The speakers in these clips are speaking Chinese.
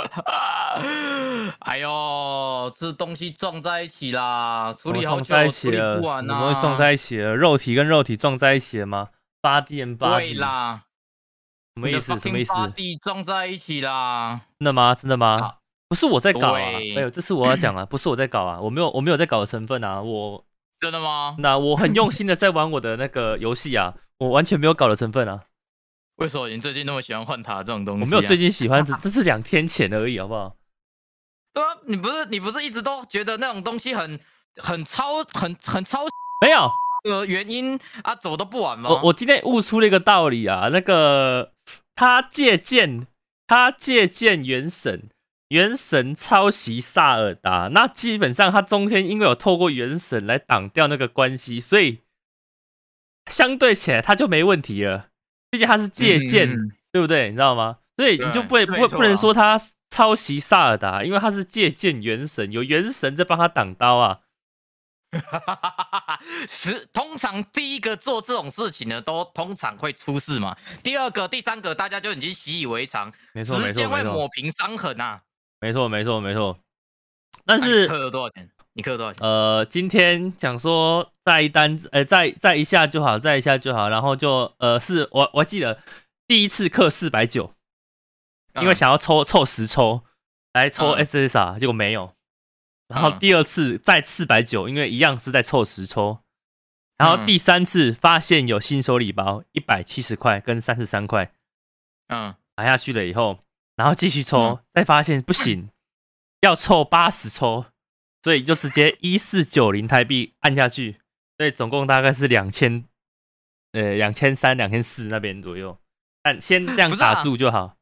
哎呦，这东西撞在一起啦，处理好久在一起处理了，不完怎么会撞啊。在一起了？肉体跟肉体撞在一起了吗？body and 啦，什么意思？什么意思？地撞在一起啦。真的吗？真的吗啊？不是我在搞啊，哎呦，这是我要讲啊，不是我在搞啊，我没有，我没有在搞的成分啊，我真的吗？那我很用心的在玩我的那个游戏啊，我完全没有搞的成分啊，为什么你最近那么喜欢换塔这种东西、啊？我没有最近喜欢，只这是两天前而已，好不好？对啊，你不是你不是一直都觉得那种东西很很超很很超没有，呃原因啊，怎么都不晚吗？我我今天悟出了一个道理啊，那个他借鉴他借鉴原神，原神抄袭萨尔达，那基本上他中间因为有透过原神来挡掉那个关系，所以相对起来他就没问题了，毕竟他是借鉴，嗯对不对？你知道吗？所以你就不会不不能说他抄袭萨尔达，因为他是借鉴原神，有原神在帮他挡刀啊。十通常第一个做这种事情的都通常会出事嘛，第二个、第三个大家就已经习以为常，没错，没错，时间会抹，平伤痕啊。没错，没错，没错。但是氪了多少钱？你氪多少钱？呃，今天想说再一单，呃，再再一下就好，再一下就好，然后就呃，是我我记得第一次氪四百九，因为嗯想要抽凑十抽来抽嗯 SSR，、结果没有。然后嗯第二次再四百九，因为一样是在凑十抽。然后嗯第三次发现有新手礼包一百七十块跟三十三块，嗯，买下去了以后，然后继续抽，嗯再发现不行，要凑八十抽，所以就直接一四九零台币按下去，所以总共大概是两千，呃，两千三、两千四那边左右。但先这样打住就好。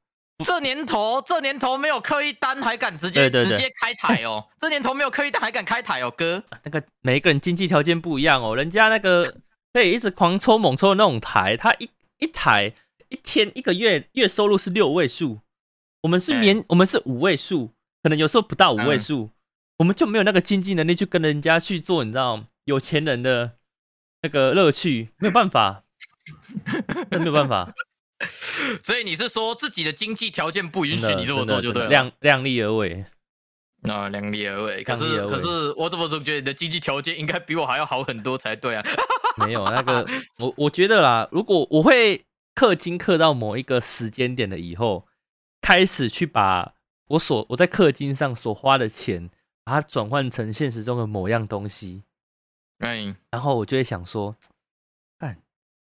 这年头这年头没有刻意单还敢直接直接开台哦，这年头没有刻意单还敢开台哦，哥。那个每一个人经济条件不一样哦，人家那个可以一直狂抽猛抽的那种台，他一一台一天一个月月收入是六位数，我们是对年我们是五位数，可能有时候不到五位嗯数，我们就没有那个经济能力去跟人家去做，你知道有钱人的那个乐趣，没有办法，真没有办法，所以你是说自己的经济条件不允许你这么做就对了？量量力而为。啊，量力而为。可是可是我怎么总觉得你的经济条件应该比我还要好很多才对啊？没有那个，我我觉得啦，如果我会氪金氪到某一个时间点了以后，开始去把我所我在氪金上所花的钱，把它转换成现实中的某样东西，嗯，然后我就会想说，干，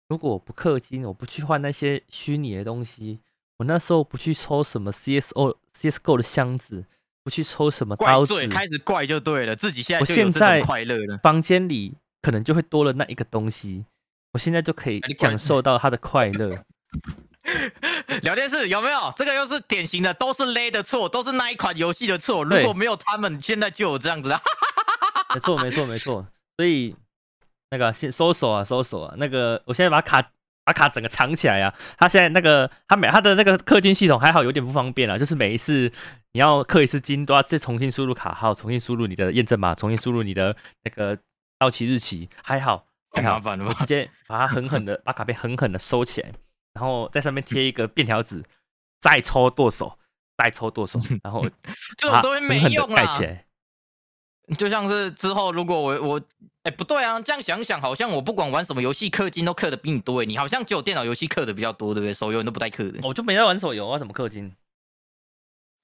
如果我不氪金，我不去换那些虚拟的东西，我那时候不去抽什么 CSO CSGO 的箱子，不去抽什么怪刀子，罪开始怪就对了，自己现在我现在快乐了。房间里可能就会多了那一个东西，我现在就可以享受 到它的快乐。聊天室有没有？这个又是典型的，都是勒的错，都是那一款游戏的错。如果没有他们，现在就有这样子啊。没错，没错，没错。所以那个先搜索啊，搜索啊。那个我现在把卡把卡整个藏起来啊。他现在那个他每他的那个氪金系统还好有点不方便啊，就是每一次你要氪一次金都要再重新输入卡号，重新输入你的验证码，重新输入你的那个到期日期。还好还好，太麻烦了吧我直接把它狠狠的把卡片狠狠的收起来，然后在上面贴一个便条纸，再抽剁手，再抽剁手，然后 这种东西没用啊。盖起来。就像是之后如果我我哎、不对啊，这样想想好像我不管玩什么游戏氪金都氪的比你多哎，你好像只有电脑游戏氪的比较多，对不对？手游你都不带氪的。我就没在玩手游啊，什么氪金？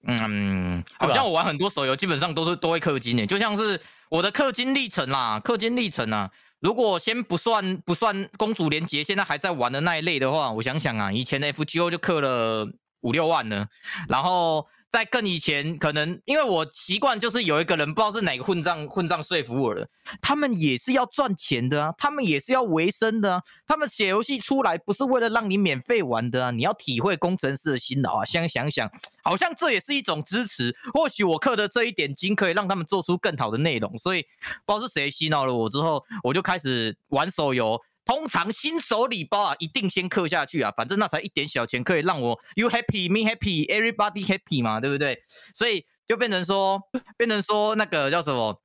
嗯，好像我玩很多手游基本上都是都会氪金诶，就像是我的氪金历程啦，氪金历程啊。如果先不算不算公主连结，现在还在玩的那一类的话，我想想啊，以前的 FGO 就氪了五六万呢，然后在更以前，可能因为我习惯就是有一个人不知道是哪个混账混账说服我的，他们也是要赚钱的啊，他们也是要维生的啊，他们写游戏出来不是为了让你免费玩的啊，你要体会工程师的辛劳啊，现在想想，好像这也是一种支持。或许我氪的这一点金可以让他们做出更好的内容，所以不知道是谁洗脑了我之后，我就开始玩手游。通常新手礼包啊，一定先氪下去啊，反正那才一点小钱，可以让我 you happy me happy everybody happy 嘛，对不对？所以就变成说，变成说那个叫什么，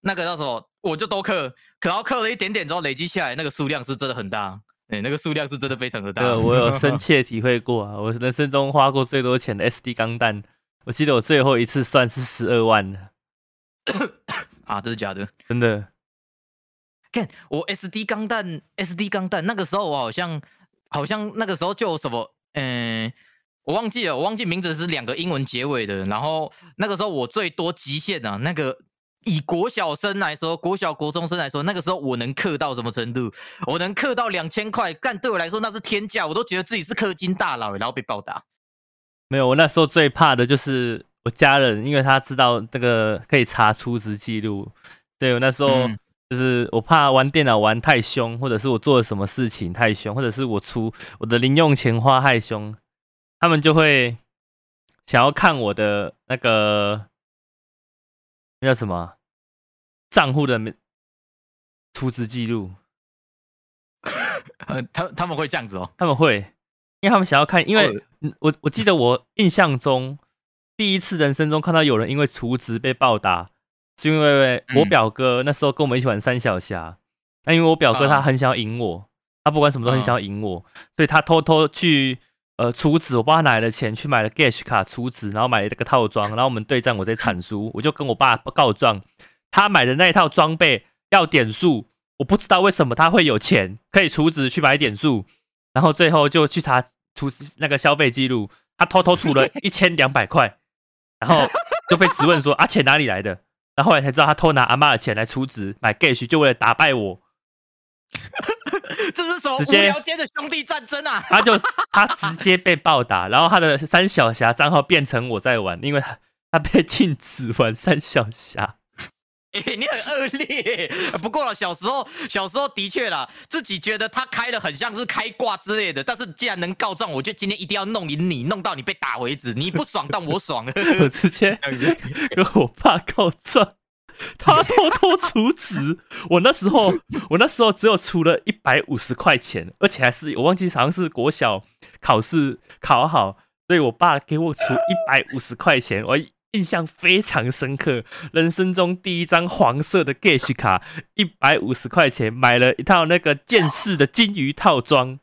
那个叫什么，我就都氪，可然后氪了一点点之后，累积下来那个数量是真的很大，哎、那个数量是真的非常的大。对 我有深切体会过啊！我人生中花过最多钱的 SD 钢弹，我记得我最后一次算是十二万的，啊，这是假的。真的。看我 SD 钢弹，SD 钢弹那个时候我好像好像那个时候就有什么，嗯、我忘记了，我忘记名字是两个英文结尾的。然后那个时候我最多极限啊，那个以国小生来说，国小国中生来说，那个时候我能氪到什么程度？我能氪到两千块，但对我来说那是天价，我都觉得自己是氪金大佬，然后被暴打。没有，我那时候最怕的就是我家人，因为他知道这个可以查出值记录，所以我那时候嗯就是我怕玩电脑玩太凶，或者是我做了什么事情太凶，或者是我出我的零用钱花太凶，他们就会想要看我的那个那叫什么啊账户的出资记录，呃，他他们会这样子哦。他们会，因为他们想要看，因为我我记得我印象中第一次人生中看到有人因为储值被暴打，是因为我嗯。表哥那时候跟我们一起玩三小侠，那因为我表哥他啊很想要赢我，他不管什么都很啊。想要赢我，所以他偷偷去呃储值，我不知道他哪来的钱去买了 Gash 卡储值，然后买了这个套装，然后我们对战我在产书，我就跟我爸告状，他买的那一套装备要点数，我不知道为什么他会有钱可以储值去买点数，然后最后就去查储那个消费记录，他偷偷储了 一千两百块，然后就被质问说啊钱哪里来的？然后后来才知道他偷拿阿妈的钱来储值买 Gage，就为了打败我，这是什么无聊间的兄弟战争啊？他就他直接被暴打，然后他的三小侠账号变成我在玩，因为他他被禁止玩三小侠。哎、你很恶劣。不过了，小时候小时候的确啦，自己觉得他开的很像是开挂之类的，但是既然能告状，我就今天一定要弄赢你，弄到你被打为止。你不爽，但我爽。我直接 跟我爸告状，他偷偷储值。我那时候，我那时候只有出了一百五十块钱，而且还是我忘记好像是国小考试考好，所以我爸给我出一百五十块钱，我印象非常深刻。人生中第一张黄色的 Gash 卡，一百五十块钱买了一套那个剑士的金鱼套装。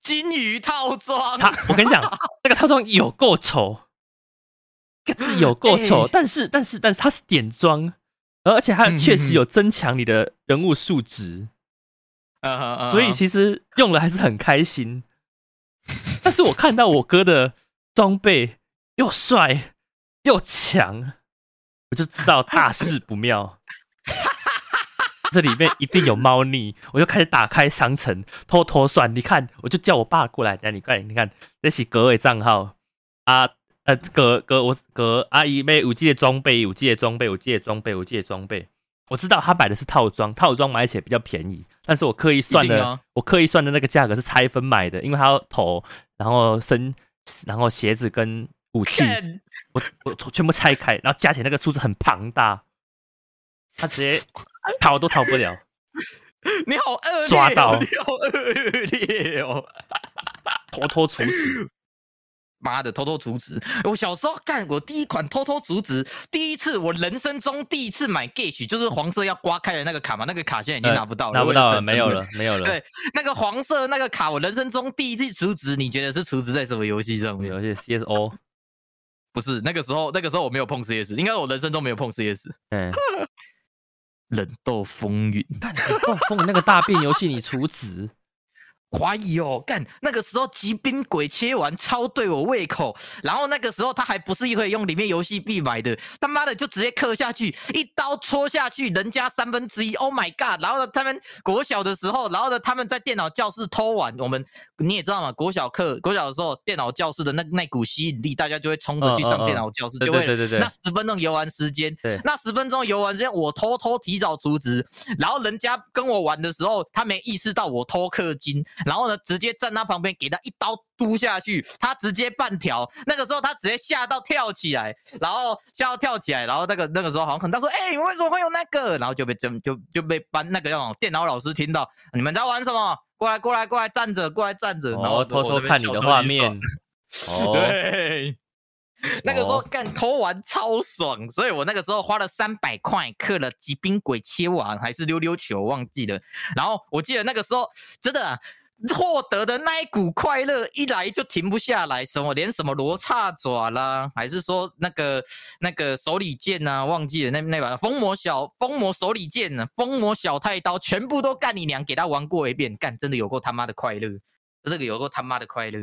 金鱼套装，他，我跟你讲，那个套装有够丑，个字有够丑，哎但是但是但是它是点装，而且它确实有增强你的人物数值，所以其实用了还是很开心。但是我看到我哥的装备又帅又强，我就知道大事不妙。这里面一定有猫腻，我就开始打开商城，偷偷算。你看，我就叫我爸过来，那你看，你看，这是格的账号啊，呃，格格我格阿姨妹五 G 的装备，五 G 的装备，五 G 的装备，五 G 的装备。我知道他买的是套装，套装买起来比较便宜，但是我刻意算的，我刻意算的那个价格是拆分买的，因为他要头，然后身，然后鞋子跟武器，我我全部拆开，然后加起来那个数字很庞大，他直接 逃都逃不了。你好恶劣、哦，抓到你好恶劣哦！偷偷阻止，妈的，偷偷阻止！我小时候干，我第一款偷偷阻止，第一次我人生中第一次买 Gage，就是黄色要刮开的那个卡嘛，那个卡现在已经呃拿不到了，拿不到了，没有了，没有了。对那个黄色那个卡，我人生中第一次阻止，你觉得是阻止在什么游戏上面？游戏 CSO，不是，那个时候那个时候我没有碰 CS，应该我人生中没有碰 CS。嗯，冷斗风云，冷斗风那个大便游戏你除值，怀疑哦，干那个时候极冰鬼切完超对我胃口，然后那个时候他还不是可以用里面游戏币买的，他妈的就直接刻下去，一刀戳下去，人家三分之一，Oh my god！然后呢，他们国小的时候，然后呢，他们在电脑教室偷玩，我们你也知道嘛，国小课国小的时候，电脑教室的那那股吸引力，大家就会冲着去上电脑教室，对就会对对对对那十分钟游玩时间，对那十分钟游玩时间，我偷偷提早出值，然后人家跟我玩的时候，他没意识到我偷氪金，然后呢，直接站他旁边给他一刀嘟下去，他直接半条。那个时候他直接吓到跳起来，然后吓到跳起来，然后那个那个时候好像可能他说：“哎、你为什么会有那个？”然后就被就就就被班那个那种电脑老师听到，你们在玩什么？过来过来过来站着，过来站着，然后哦，偷偷看你的画面，哦，对。那个时候哦干偷玩超爽，所以我那个时候花了三百块刻了极冰鬼切丸还是溜溜球忘记了。然后我记得那个时候真的、啊、获得的那一股快乐一来就停不下来，什么连什么罗刹爪啦，还是说那个那个手里剑呐，忘记了那那把风魔小风魔手里剑呢，风魔小太刀全部都干你娘，给他玩过一遍，干真的有够他妈的快乐，这个有够他妈的快乐。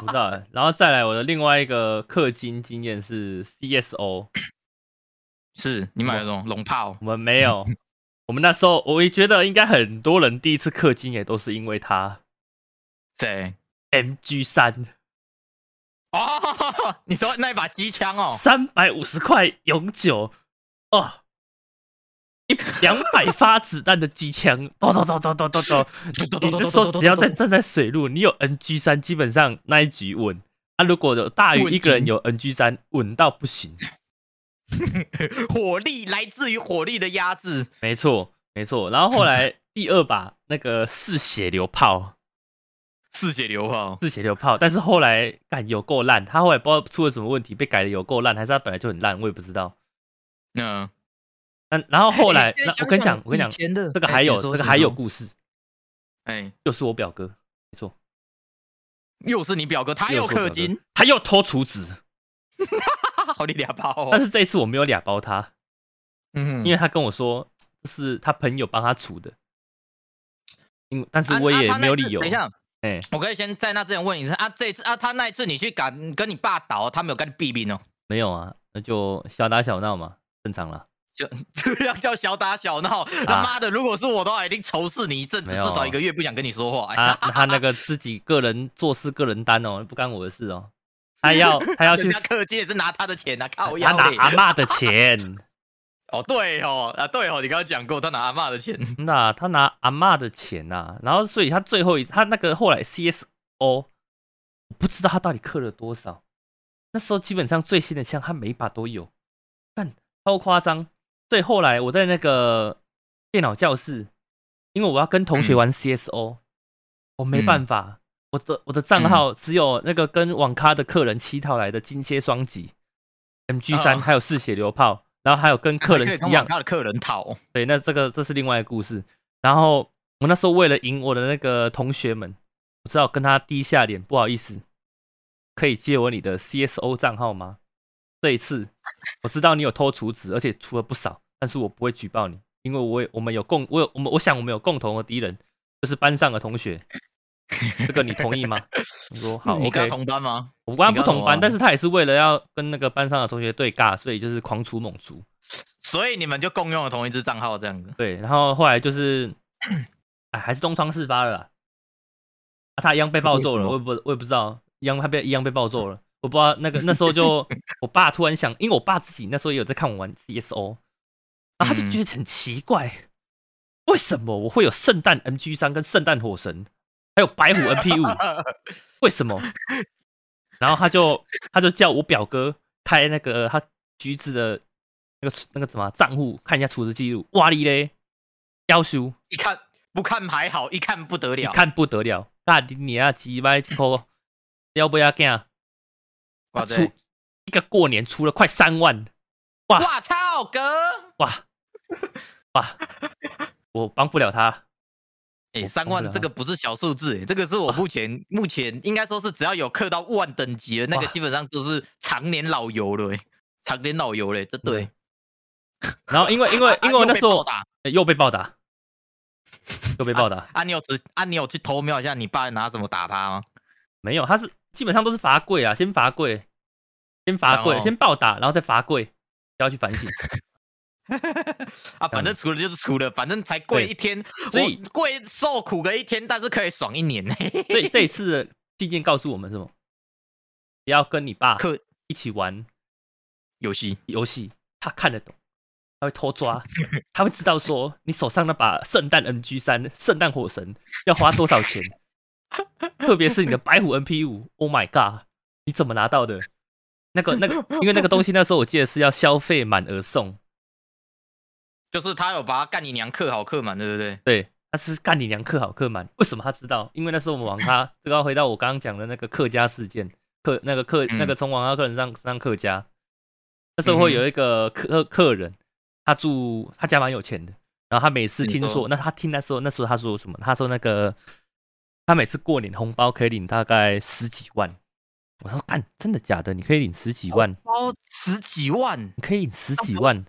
不知道，然后再来我的另外一个氪金经验是 CSO，是你买了什么龙炮？我们没有。我们那时候，我也觉得应该很多人第一次氪金也都是因为它。谁，MG 三。哦，你说那一把机枪哦，三百五十块永久哦，一两百发子弹的机枪，咚咚咚咚咚咚咚。你那时候只要在站在水路，你有 NG 三，基本上那一局稳。啊，如果有大于一个人有 NG 三，稳到不行。火力来自于火力的压制，没错没错。然后后来 第二把那个嗜血流炮，嗜血流炮，嗜血流炮，但是后来干有够烂，他后来不知道出了什么问题，被改的有够烂，还是他本来就很烂，我也不知道。嗯，那然后后来，那我跟你讲，我跟你讲，这个还有这个还有故事，哎，又是我表哥，没错，又是你表哥，他又氪金，他又偷厨子。好你俩包，但是这一次我没有俩包他，嗯，因为他跟我说是他朋友帮他处的，因但是我也没有理由。等一下，哎，我可以先在那之前问你啊，这一次啊，他那一次你去赶跟你爸倒，他没有跟你避避哦？没有啊，那就小打小闹嘛，正常了。就这样叫小打小闹？他妈的，如果是我的话，一定仇视你一阵子，至少一个月不想跟你说话。他他那个自己个人做事个人担哦，不干我的事哦。他要他要去氪金也是拿他的钱啊，靠！他拿阿妈的钱。哦，对哦，啊对哦，你刚刚讲过他拿阿妈的钱。那他拿阿妈的钱呐，然后所以他最后一他那个后来 CSO，我不知道他到底氪了多少。那时候基本上最新的枪他每一把都有，但超夸张。所以后来我在那个电脑教室，因为我要跟同学玩 CSO，我没办法。我的我的账号只有那个跟网咖的客人乞讨来的金蝎双击，MG 三还有嗜血流炮，然后还有跟客人一样，他的客人讨。对，那这个这是另外一个故事。然后我那时候为了赢我的那个同学们，我只好跟他低下脸，不好意思，可以借我你的 CSO 账号吗？这一次我知道你有偷厨子，而且出了不少，但是我不会举报你，因为我我们有共我有我们我想我们有共同的敌人，就是班上的同学。这个你同意吗？我说好，OK。同班吗？我跟他不同班，但是他也是为了要跟那个班上的同学对尬，所以就是狂出猛出。所以你们就共用了同一支账号这样子。对，然后后来就是，哎，还是东窗事发了。啊，他一样被暴揍了，我也不我也不知道，一样他被一样被暴揍了。我不知道那个那时候就，我爸突然想，因为我爸自己那时候也有在看我玩 CSO，然后他就觉得很奇怪，为什么我会有圣诞 MG 三跟圣诞火神？还有白虎 NP 五，为什么？然后他就他就叫我表哥开那个他橘子的那个那个什么账户看一下储值记录，哇哩嘞，要求一看不看还好，一看不得了，一看不得了，大你啊几百颗，要不要干？出一个过年出了快三万，哇！哇操哥，哇。哇，我帮不了他。哎，三万这个不是小数字，这个是我目前目前应该说是只要有氪到万等级的那个，基本上都是常年老油了，常年老油嘞，这对。然后因为因为因为那时候又被暴打，又被暴打。啊，你有去啊，你有去偷瞄一下你爸拿什么打他吗？没有，他是基本上都是罚跪啊，先罚跪，先罚跪，先暴打，然后再罚跪，要去反省。啊，反正除了就是除了，反正才跪一天，所以跪受苦个一天，但是可以爽一年呢。所以这一次的纪件告诉我们什么？不要跟你爸一起玩游戏，游戏他看得懂，他会偷抓，他会知道说你手上那把圣诞 NG 三圣诞火神要花多少钱，特别是你的白虎 NP 五，Oh my god，你怎么拿到的？那个那个，因为那个东西那时候我记得是要消费满额送。就是他有把他干你娘克好克满，对不对？对，他是干你娘克好克满。为什么他知道？因为那时候我们网咖，这个要回到我刚刚讲的那个客家事件，客那个客那个从网咖客人上上客家，那时候会有一个客客人，他住他家蛮有钱的，然后他每次听说，那他听那时候那时候他说什么？他说那个他每次过年红包可以领大概十几万。我说干，真的假的？你可以领十几万？包十几万，你可以领十几万？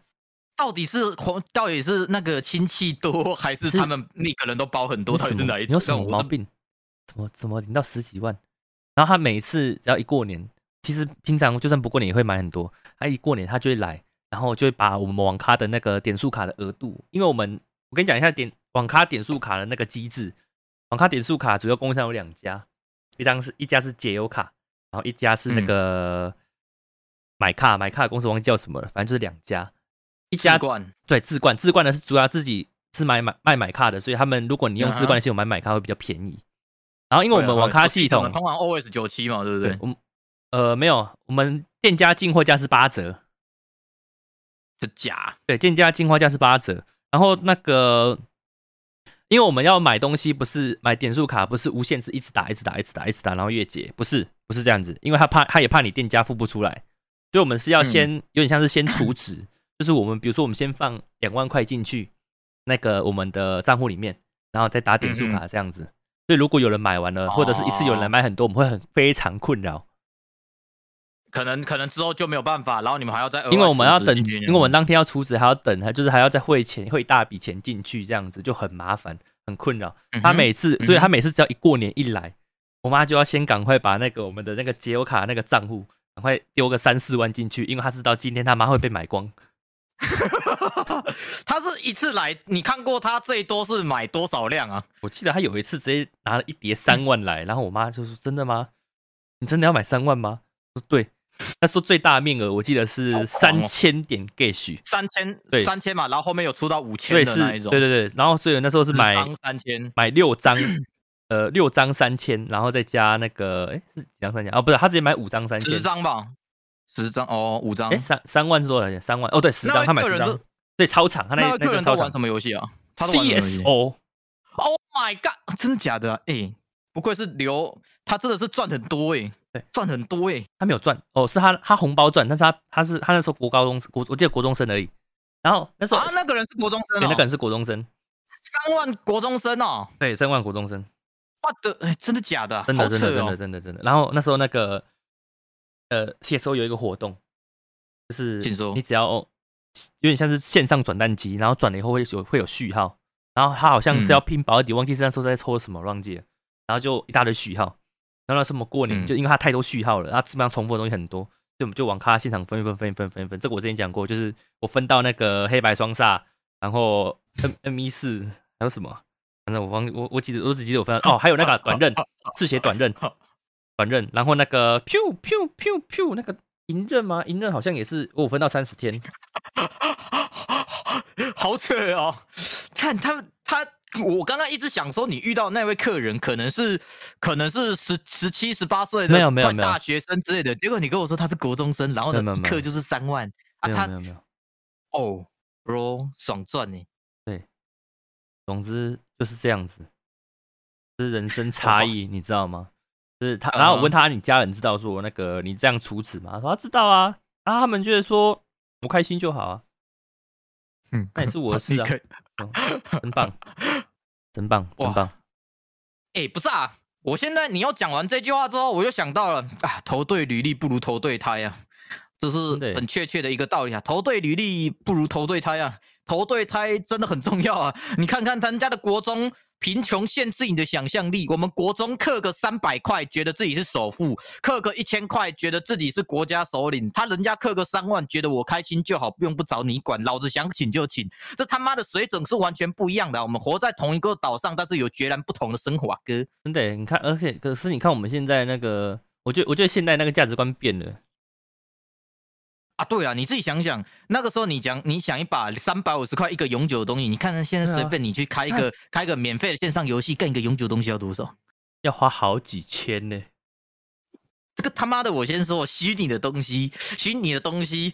到底是红，到底是那个亲戚多，还是他们那个人都包很多？到底是哪一种？有什么毛病？怎么怎么领到十几万？然后他每次只要一过年，其实平常就算不过年也会买很多。他一过年他就会来，然后就会把我们网咖的那个点数卡的额度，因为我们我跟你讲一下点网咖点数卡的那个机制。网咖点数卡主要供应商有两家，一张是一家是解忧卡，然后一家是那个买卡买卡的公司忘记叫什么了，反正就是两家。一家对自冠，自冠的是主要自己是买买卖买卡的，所以他们如果你用自冠的系统买买卡会比较便宜。然后因为我们网咖系统通常 OS 九七嘛，对不对？我们呃没有，我们店家进货价是八折，是假。对，店家进货价是八折。然后那个，因为我们要买东西，不是买点数卡，不是无限制一直打，一直打，一直打，一直打，然后月结，不是，不是这样子。因为他怕，他也怕你店家付不出来，所以我们是要先有点像是先储值，就是我们比如说我们先放两万块进去那个我们的账户里面，然后再打点数卡这样子。所以如果有人买完了，或者是一次有人来买很多，我们会很非常困扰。可能可能之后就没有办法，然后你们还要再因为我们要等，因为我们当天要出值还要等，还就是还要再汇钱，汇一大笔钱进去，这样子就很麻烦，很困扰。他每次，所以他每次只要一过年一来，我妈就要先赶快把那个我们的那个节油卡那个账户赶快丢个三四万进去，因为他知道今天他妈会被买光。他是一次来，你看过他最多是买多少辆啊？我记得他有一次直接拿了一叠三万来，然后我妈就说：“真的吗？你真的要买三万吗？”说对，他说最大面额我记得是三千点 gash，三千对三千嘛，然后后面有出到五千的那一种，对对对，然后所以那时候是买三千，买六张，呃，六张三千，然后再加那个，哎，是几张三千？哦，不是，他直接买五张三千，十张吧。十张哦，五张。哎，三三万是多少钱？三万哦，对，十张，他买十张。对，超长，他那那个人都玩什么游戏啊？CSO。Oh my god！真的假的？哎，不愧是刘，他真的是赚很多哎，对，赚很多哎。他没有赚哦，是他他红包赚，但是他他是他那时候国高中国，我记得国中生而已。然后那时候啊，那个人是国中生，对，那个人是国中生。三万国中生哦，对，三万国中生。我的，哎，真的假的？真的真的真的真的真的。然后那时候那个。呃，CSO 有一个活动，就是你只要有点像是线上转蛋机，然后转了以后会有会有序号，然后他好像是要拼保底，忘记是那时候在抽什么忘记了，然后就一大堆序号，然后什么过年就因为他太多序号了，他基本上重复的东西很多，就我们就往卡现场分一分分一分分一分，这个我之前讲过，就是我分到那个黑白双煞，然后 M M 一四还有什么，反正我忘我我记得我只记得我分到哦，还有那个短刃 赤血短刃。转刃，然后那个 pew pew pew pew 那个银刃吗？银刃好像也是五分到三十天，好扯哦！看他他，我刚刚一直想说，你遇到那位客人可能是可能是十十七十八岁的没有没有没有大学生之类的，结果你跟我说他是国中生，然后呢，课就是三万啊，他没有没有哦，bro 爽赚呢，对，总之就是这样子，是人生差异，你知道吗？是他，然后我问他，你家人知道说那个你这样处子吗？他说他知道啊，然后他们觉得说不开心就好啊，嗯，那也是我的事啊 真棒，真棒，真棒。哎，不是啊，我现在你要讲完这句话之后，我就想到了啊，投对履历不如投对胎啊，这是很确切的一个道理啊，投对履历不如投对胎啊，投对胎真的很重要啊，你看看他家的国中。贫穷限制你的想象力。我们国中刻个三百块，觉得自己是首富；刻个一千块，觉得自己是国家首领。他人家刻个三万，觉得我开心就好，用不着你管，老子想请就请。这他妈的水准是完全不一样的。我们活在同一个岛上，但是有截然不同的生活。啊哥，真的，你看，而且可是你看我们现在那个，我觉，我觉得现在那个价值观变了。啊，对啊，你自己想想，那个时候你讲，你想一把三百五十块一个永久的东西，你看看现在随便你去开一个开个免费的线上游戏，干一个永久东西要多少？要花好几千呢。这个他妈的，我先说，虚拟的东西，虚拟的东西，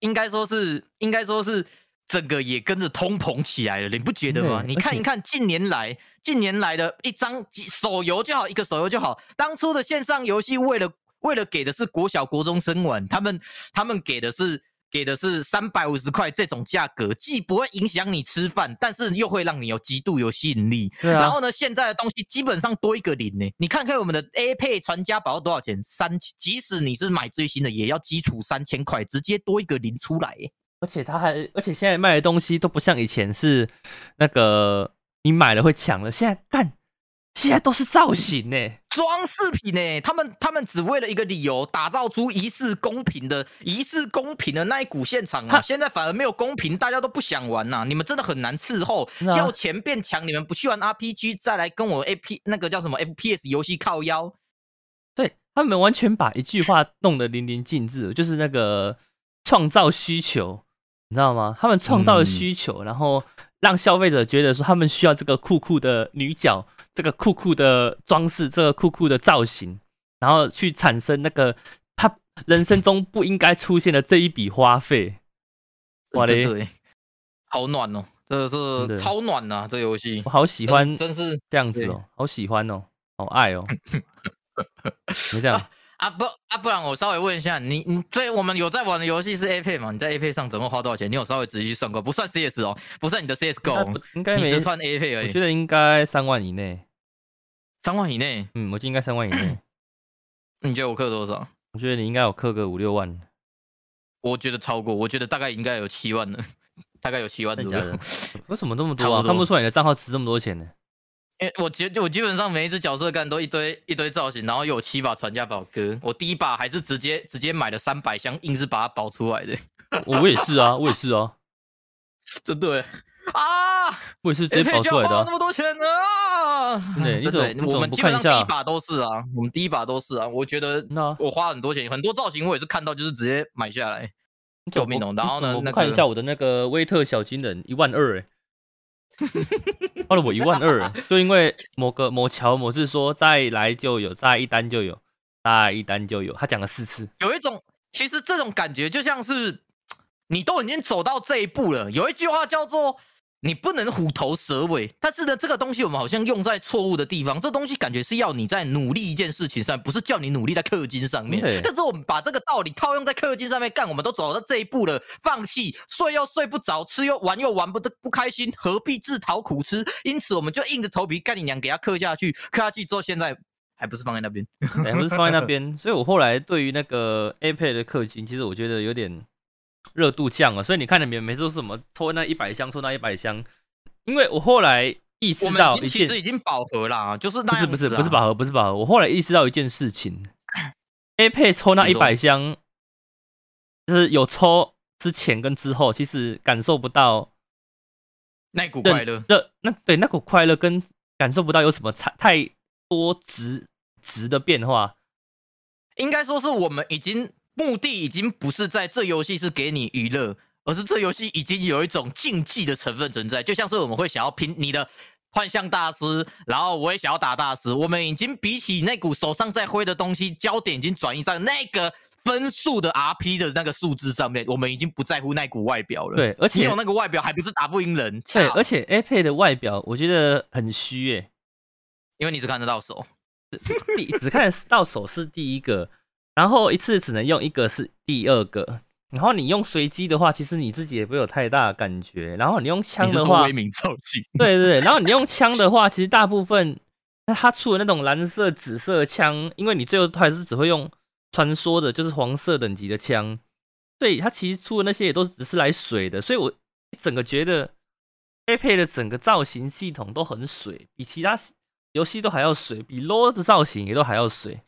应该说是，应该说是整个也跟着通膨起来了，你不觉得吗？你看一看近年来，近年来的一张手游就好，一个手游就好，当初的线上游戏为了。为了给的是国小国中生玩，他们他们给的是给的是三百五十块这种价格，既不会影响你吃饭，但是又会让你有极度有吸引力。啊然后呢，现在的东西基本上多一个零呢。你看看我们的 A 配传家宝要多少钱？三，即使你是买最新的，也要基础三千块，直接多一个零出来耶。而且他还，而且现在卖的东西都不像以前是那个你买了会抢了，现在干，现在都是造型呢。装饰品呢？他们他们只为了一个理由，打造出疑似公平的疑似公平的那一股现场啊！现在反而没有公平，大家都不想玩呐、你们真的很难伺候，要钱变强，你们不去玩 RPG，再来跟我 A P 那个叫什么 FPS 游戏靠腰，对他们完全把一句话弄得淋漓尽致，就是那个创造需求，你知道吗？他们创造了嗯需求，然后让消费者觉得说他们需要这个酷酷的女角，这个酷酷的装饰，这个酷酷的造型，然后去产生那个他人生中不应该出现的这一笔花费。哇嘞。好暖哦，真的是超暖呐、这游戏。我好喜欢真真是这样子哦，好喜欢哦，好爱哦。你这样，啊不啊，不然我稍微问一下你，你最我们有在玩的游戏是 A 配嘛？你在 A 配上总共花多少钱？你有稍微仔细去算过？不算 CS 哦，不算你的 CSGO，应该不应该没算 A 配而已我觉，得应该三万以内。三万以内。嗯，我觉得应该三万以内。你觉得我氪多少？我觉得你应该有氪个五六万，我觉得超过，我觉得大概应该有七万了，大概有七万左右？为什么这么多啊？看不出来你的账号值这么多钱呢？因为我基我基本上每一只角色干都一堆一堆造型，然后有七把传家宝哥，我第一把还是直接直接买了三百箱，硬是把它保出来的，我我也是啊，我也是啊，真的啊！我也是直接保出来的啊花那。么多钱呢啊！对你怎么我们基本上第一把都是啊，我们第一把都是啊。我觉得那我花很多钱，很多造型我也是看到就是直接买下来。救命哦然后呢那你怎么不看一下我的那个威特小金人一万二哎，花了我一万二，就因为某个某乔某是说再来就有，再一单就有，再一单就有，他讲了四次。有一种，其实这种感觉就像是你都已经走到这一步了。有一句话叫做“你不能虎头蛇尾”，但是呢，这个东西我们好像用在错误的地方。这东西感觉是要你在努力一件事情上，不是叫你努力在氪金上面。但是我们把这个道理套用在氪金上面干，我们都走到这一步了，放弃睡又睡不着，吃又玩又玩不得不开心，何必自讨苦吃？因此，我们就硬着头皮干你娘，给他氪下去。氪下去之后，现在还不是放在那边。还，不是放在那边，所以我后来对于那个 iPad 的氪金，其实我觉得有点热度降了。所以你看你们每次都是什么抽那一百箱，抽那一百箱，因为我后来意识到一件其实，已经饱和啦，就是那不是不。是不是饱和，不是饱和，我后来意识到一件事情，A P 抽那一百箱，就是有抽之前跟之后，其实感受不到那股快乐。热那对那股快乐跟感受不到有什么差太多值值的变化。应该说是我们已经目的已经不是在这游戏是给你娱乐，而是这游戏已经有一种竞技的成分存在，就像是我们会想要拼你的幻象大师，然后我也想要打大师，我们已经比起那股手上在挥的东西，焦点已经转移在那个分数的 RP 的那个数字上面，我们已经不在乎那股外表了。，对，而且你有那个外表还不是打不赢人，对，而且 A P 的外表我觉得很虚耶，因为你只看得到手。第只看得到手是第一个，然后一次只能用一个是第二个，然后你用随机的话，其实你自己也不会有太大的感觉，然后你用枪的话威，名造型？对对对，然后你用枪的话，其实大部分那他出的那种蓝色、紫色枪，因为你最后还是只会用传说的，就是黄色等级的枪，所以他其实出的那些也都只是来水的，所以我整个觉得 A 配的整个造型系统都很水，比其他游戏都还要水，比 LO 的造型也都还要水。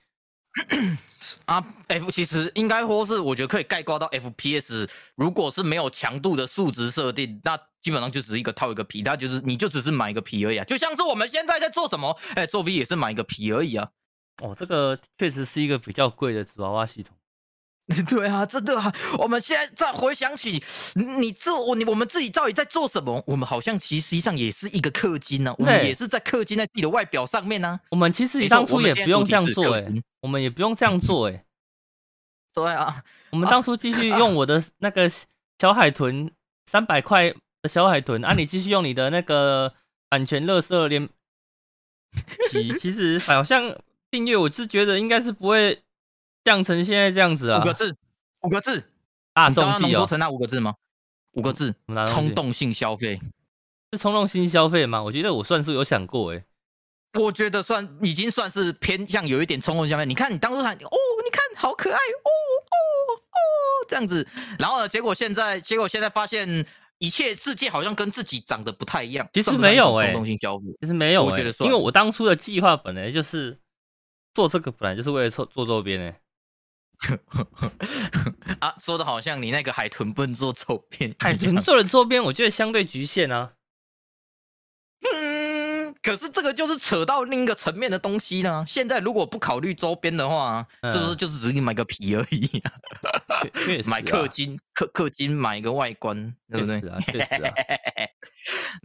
啊，F 其实应该说是，我觉得可以概括到 FPS。如果是没有强度的数值设定，那基本上就只是一个套一个皮，它就是你就只是买一个皮而已啊。就像是我们现在在做什么，哎，做 V 也是买一个皮而已啊。哦，这个确实是一个比较贵的纸娃娃系统。对啊，真的啊！我们现在再回想起，你这我你我们自己到底在做什么？我们好像其实实际上也是一个氪金呢、啊，我们也是在氪金在自己的外表上面呢、我们其实没错当初也不用这样做、欸，氪金我们也不用这样做、欸，对啊，我们当初继续用我的 那个小海豚三百块的小海豚，啊，你继续用你的那个版权乐色连皮，其实好像订阅我是觉得应该是不会降成现在这样子啊五，个字，五个字，大你知道它众计哦，浓缩成那五个字吗？五个字，冲动性消费。是冲动性消费吗？我觉得我算是有想过哎，我觉得算已经算是偏向有一点冲动性消费。你看，你当初还哦，你看好可爱哦哦哦这样子，然后呢，结果现在结果现在发现一切世界好像跟自己长得不太一样。其实没有欸冲动性消费。其实没有哎，我觉得算因为我当初的计划本来就是做这个，本来就是为了做做周边哎。啊，说的好像你那个海豚不能做周边海豚做的周边，我觉得相对局限啊。嗯，可是这个就是扯到另一个层面的东西呢。现在如果不考虑周边的话，嗯是不是就是只你买个皮而已、确确实啊买氪金，氪氪金买一个外观，对不对确实？啊，确实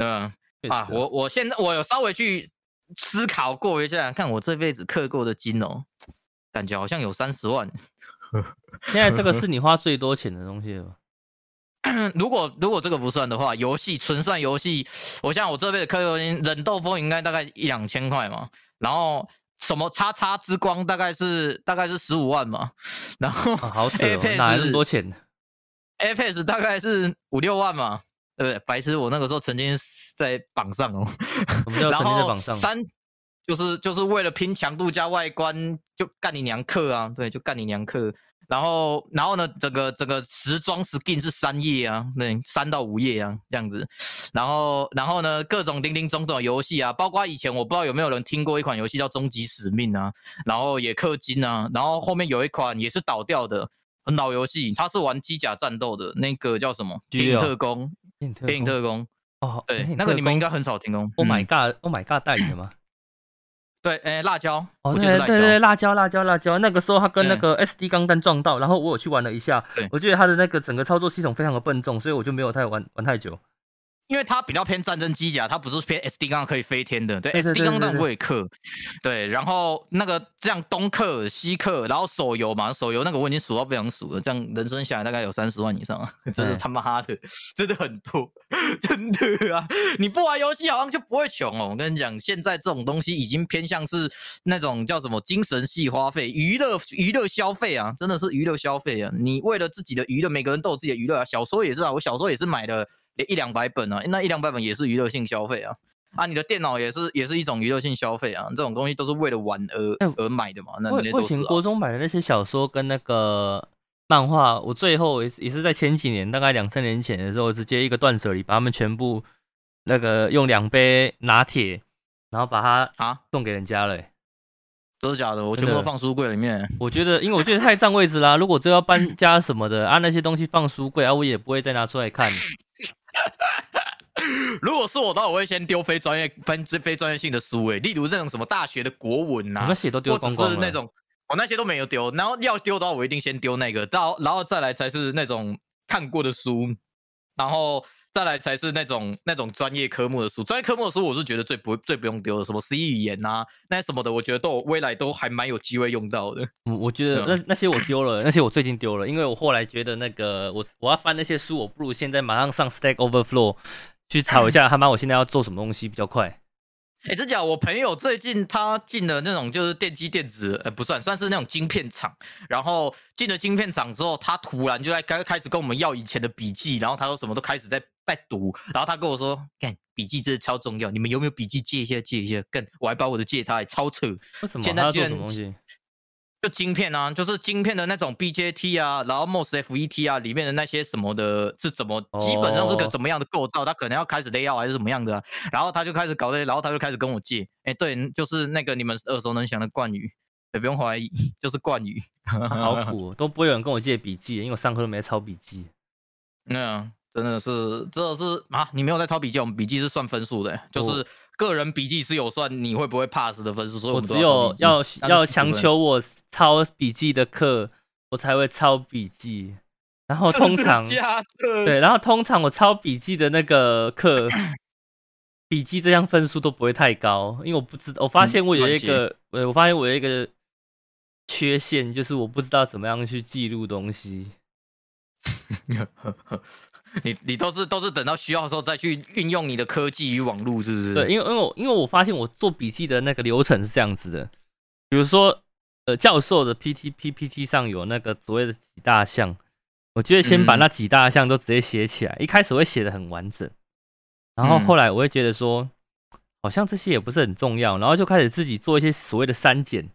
啊，嗯啊，我我现在我有稍微去思考过一下，看我这辈子氪过的金哦，感觉好像有三十万。现在这个是你花最多钱的东西了吧？如果如果这个不算的话，游戏纯算游戏，我像我这辈子氪过金，忍斗风应该大概一两千块嘛，然后什么叉叉之光大概是大概是十五万嘛，然后啊，好扯哦哪来那么多钱？Apex 大概是五六万嘛，对不对？白痴，我那个时候曾经在榜上哦，什么叫然后曾经在榜上？三就是就是为了拼强度加外观，就干你娘氪啊，对，就干你娘氪。然后然后呢，整个整个时装 skin 是三页啊，对，三到五页啊这样子。然后然后呢，各种零零总总游戏啊，包括以前我不知道有没有人听过一款游戏叫《终极使命》啊，然后也氪金啊，然后后面有一款也是倒掉的。很老游戏，它是玩机甲战斗的，那个叫什么？电影特工，电影特工，哦，对那个你们应该很少听哦。Oh my 嗯 god，Oh my god 代理的吗？对，哎，辣椒，对。对对，辣椒辣椒辣椒，那个时候他跟那个 SD 钢弹撞到，然后我有去玩了一下对，我觉得他的那个整个操作系统非常的笨重，所以我就没有太玩玩太久。因为它比较偏战争机甲，它不是偏 SD 钢可以飞天的，对 SD 钢弹我也克，对，然后那个这样东克西克，然后手游嘛，手游那个我已经数到不想数了，这样人生下来大概有三十万以上啊，真是他妈的，真的很多，真的啊！你不玩游戏好像就不会穷哦，我跟你讲，现在这种东西已经偏向是那种叫什么精神系花费、娱乐娱乐消费啊，真的是娱乐消费啊！你为了自己的娱乐，每个人都有自己的娱乐啊，小说也是啊，我小时候也是买了。一两百本啊，那一两百本也是娱乐性消费啊。啊，你的电脑也是也是一种娱乐性消费啊，这种东西都是为了玩而、哎而买的嘛。那我我以那些都是、啊。前国中买的那些小说跟那个漫画，我最后也是也是在前几年，大概两三年前的时候，直接一个断舍离，把它们全部那个用两杯拿铁，然后把它啊，送给人家了欸、都是假的，我全部都放书柜里面。我觉得，因为我觉得太占位置啦。如果真要搬家什么的啊，那些东西放书柜啊，我也不会再拿出来看。如果是我的话，我会先丢非专业、非非专业性的书、欸，例如这种什么大学的国文呐、我那些都丢光光了。是那种我那些都没有丢。然后要丢的话，我一定先丢那个，到然后再来才是那种看过的书，然后再来才是那种那种专业科目的书。专业科目的书，我是觉得最不最不用丢的，什么 C 语言啊，那什么的，我觉得都有未来都还蛮有机会用到的。嗯我觉得那那些我丢了，那些我最近丢了，因为我后来觉得那个我我要翻那些书，我不如现在马上上 Stack Overflow 去查一下 他妈我现在要做什么东西比较快。哎、真假？我朋友最近他进了那种就是电机电子，呃，不算，算是那种晶片厂。然后进了晶片厂之后，他突然就在开开始跟我们要以前的笔记，然后他说什么都开始在在读。然后他跟我说：“干，笔记真的超重要，你们有没有笔记借一下借一下？”干，我还把我的借他，还超扯。为什么现在居然什么东西？就晶片啊，就是晶片的那种 BJT 啊，然后 MOSFET 啊，里面的那些什么的，是怎么基本上是个哦怎么样的构造？他可能要开始 layout 还是怎么样的啊、然后他就开始搞这些，然后他就开始跟我借。哎，对，就是那个你们耳熟能详的冠宇，也不用怀疑，就是冠宇。啊好苦、哦，都不会有人跟我借笔记，因为我上课都没在抄笔记。那真的是，真的是啊！你没有在抄笔记，我们笔记是算分数的，就是个人笔记是有算你会不会 pass 的分数，所以我只有要要强求我抄笔记的课，我才会抄笔记。然后通常对，然后通常我抄笔记的那个课，笔记这样分数都不会太高，因为我不知道，我发嗯现我有一个，呃，我发现我有一个缺陷，就是我不知道怎么样去记录东西。你你都是都是等到需要的时候再去运用你的科技与网络，是不是？对，因为因为我因为我发现我做笔记的那个流程是这样子的，比如说，呃，教授的 P T P P T 上有那个所谓的几大项，我就会先把嗯那几大项都直接写起来，一开始会写的很完整，然后嗯。后来我会觉得说，好像这些也不是很重要，然后就开始自己做一些所谓的删减，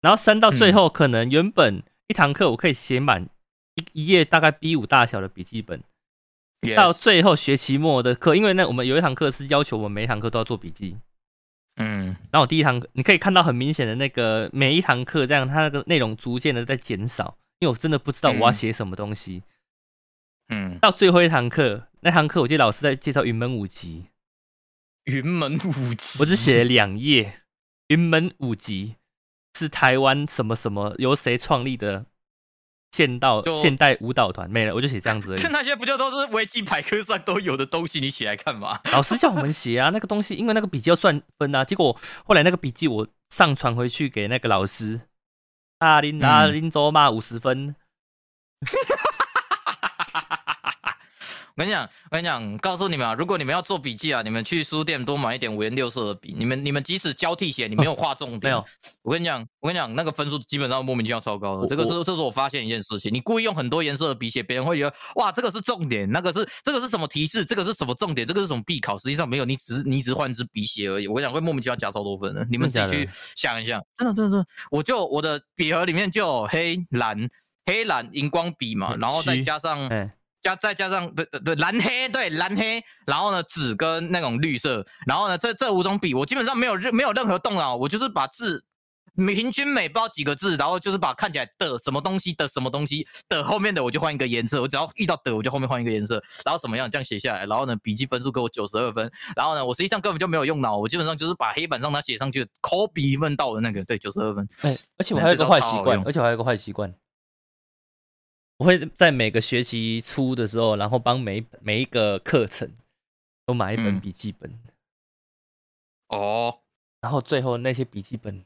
然后删到最嗯。后，可能原本一堂课我可以写满一一页大概 B 五大小的笔记本，到最后学期末的课，因为那我们有一堂课是要求我们每一堂课都要做笔记，嗯。然后我第一堂课你可以看到很明显的那个每一堂课这样，它那个内容逐渐的在减少，因为我真的不知道我要嗯写什么东西。嗯，到最后一堂课，那堂课我记得老师在介绍云门舞集，云门舞集，我只写了两页。云门舞集是台湾什么什么由谁创立的现代就现代舞蹈团，没了，我就写这样子而这已。那些不就都是维基百科上都有的东西？你写来干嘛。老师叫我们写啊，那个东西，因为那个笔记要算分啊。结果后来那个笔记我上传回去给那个老师，啊林啊嗯林州嘛五十分，我跟你讲，我跟你讲，告诉你们啊，如果你们要做笔记啊，你们去书店多买一点五颜六色的笔。你们你们即使交替写，你没有画重点，没有。我跟你讲，我跟你讲，那个分数基本上莫名其妙超高的。这个是这是我发现一件事情，你故意用很多颜色的笔写，别人会觉得哇，这个是重点，那个是这个是什么提示，这个是什么重点，这个是什么必考。实际上没有，你只是你只是换一支笔写而已。我跟你讲，会莫名其妙加超多分的。你们自己去想一想，真的真的真的，我就我的笔盒里面就有黑蓝黑蓝荧光笔嘛，嗯然后再加上。哎，加再加上对对对蓝黑对蓝黑，然后呢紫跟那种绿色，然后呢这这五种笔我基本上没有任没有任何动脑，我就是把字平均每不知道几个字，然后就是把看起来的什么东西的什么东西的后面的我就换一个颜色，我只要遇到的我就后面换一个颜色，然后什么样这样写下来，然后呢笔记分数给我九十二分，然后呢我实际上根本就没有用脑，我基本上就是把黑板上它写上去抠笔分到的那个对九十二分，哎，而且我还有一个坏习惯，而且我还有一个坏习惯，我会在每个学期初的时候，然后帮每一每一个课程都买一本嗯。笔记本，哦，然后最后那些笔记本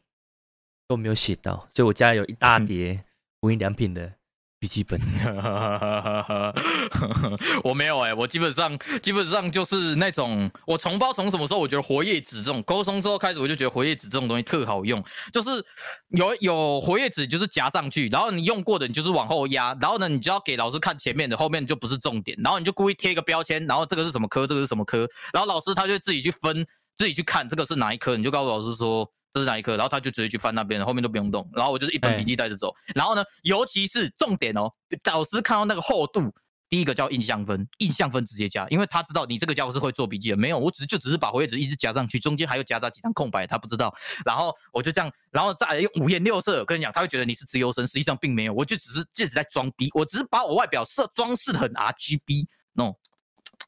都没有写到，所以我家有一大叠无印良品的笔记本。我没有哎、我基本上基本上就是那种，我从不知道从什么时候，我觉得活页纸这种高中之后开始，我就觉得活页纸这种东西特好用，就是有有活页纸就是夹上去，然后你用过的你就是往后压，然后呢你就要给老师看前面的，后面就不是重点，然后你就故意贴一个标签，然后这个是什么科，这个是什么科，然后老师他就自己去分，自己去看这个是哪一科，你就告诉老师说。这是哪一科？然后他就直接去翻那边了，后面都不用动。然后我就是一本哎笔记带着走。然后呢，尤其是重点哦，导师看到那个厚度，第一个叫印象分，印象分直接加，因为他知道你这个家伙是会做笔记的。没有，我只是就只是把活页纸一直夹上去，中间还有夹杂几张空白，他不知道。然后我就这样，然后再来用五颜六色，跟你讲，他会觉得你是自由生，实际上并没有，我就只是一直在装逼，我只是把我外表设装饰的很 RGB。No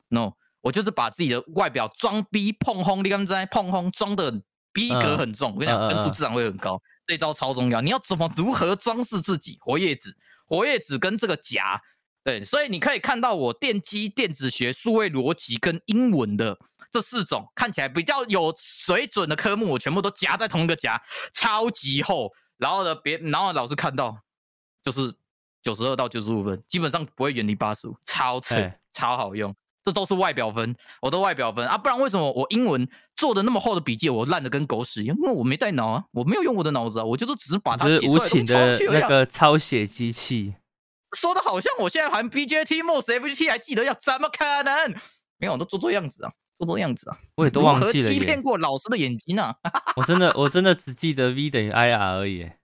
No，我就是把自己的外表装逼碰轰，你刚才碰轰装的逼格很重，我跟你讲，分数自然会很高。这招超重要，你要怎么如何装饰自己？活页纸，活页纸跟这个夹，对，所以你可以看到我电机、电子学、数位逻辑跟英文的这四种看起来比较有水准的科目，我全部都夹在同一个夹，超级厚。然后呢，别，然后老师看到就是九十二到九十五分，基本上不会远离八十五，超扯哎，超好用。这都是外表分，我的外表分啊，不然为什么我英文做的那么厚的笔记，我烂的跟狗屎一样？因为我没带脑啊，我没有用我的脑子啊，我就是只是把它就是写出来无情的那个抄写机器，说的好像我现在还 BJT、MOS、FGT 还记得要，怎么可能？没有，我都做做样子啊，做做样子啊，我也都忘记了耶欺骗。过老师的眼睛啊？我真的我真的只记得 V 等于 IR 而已耶。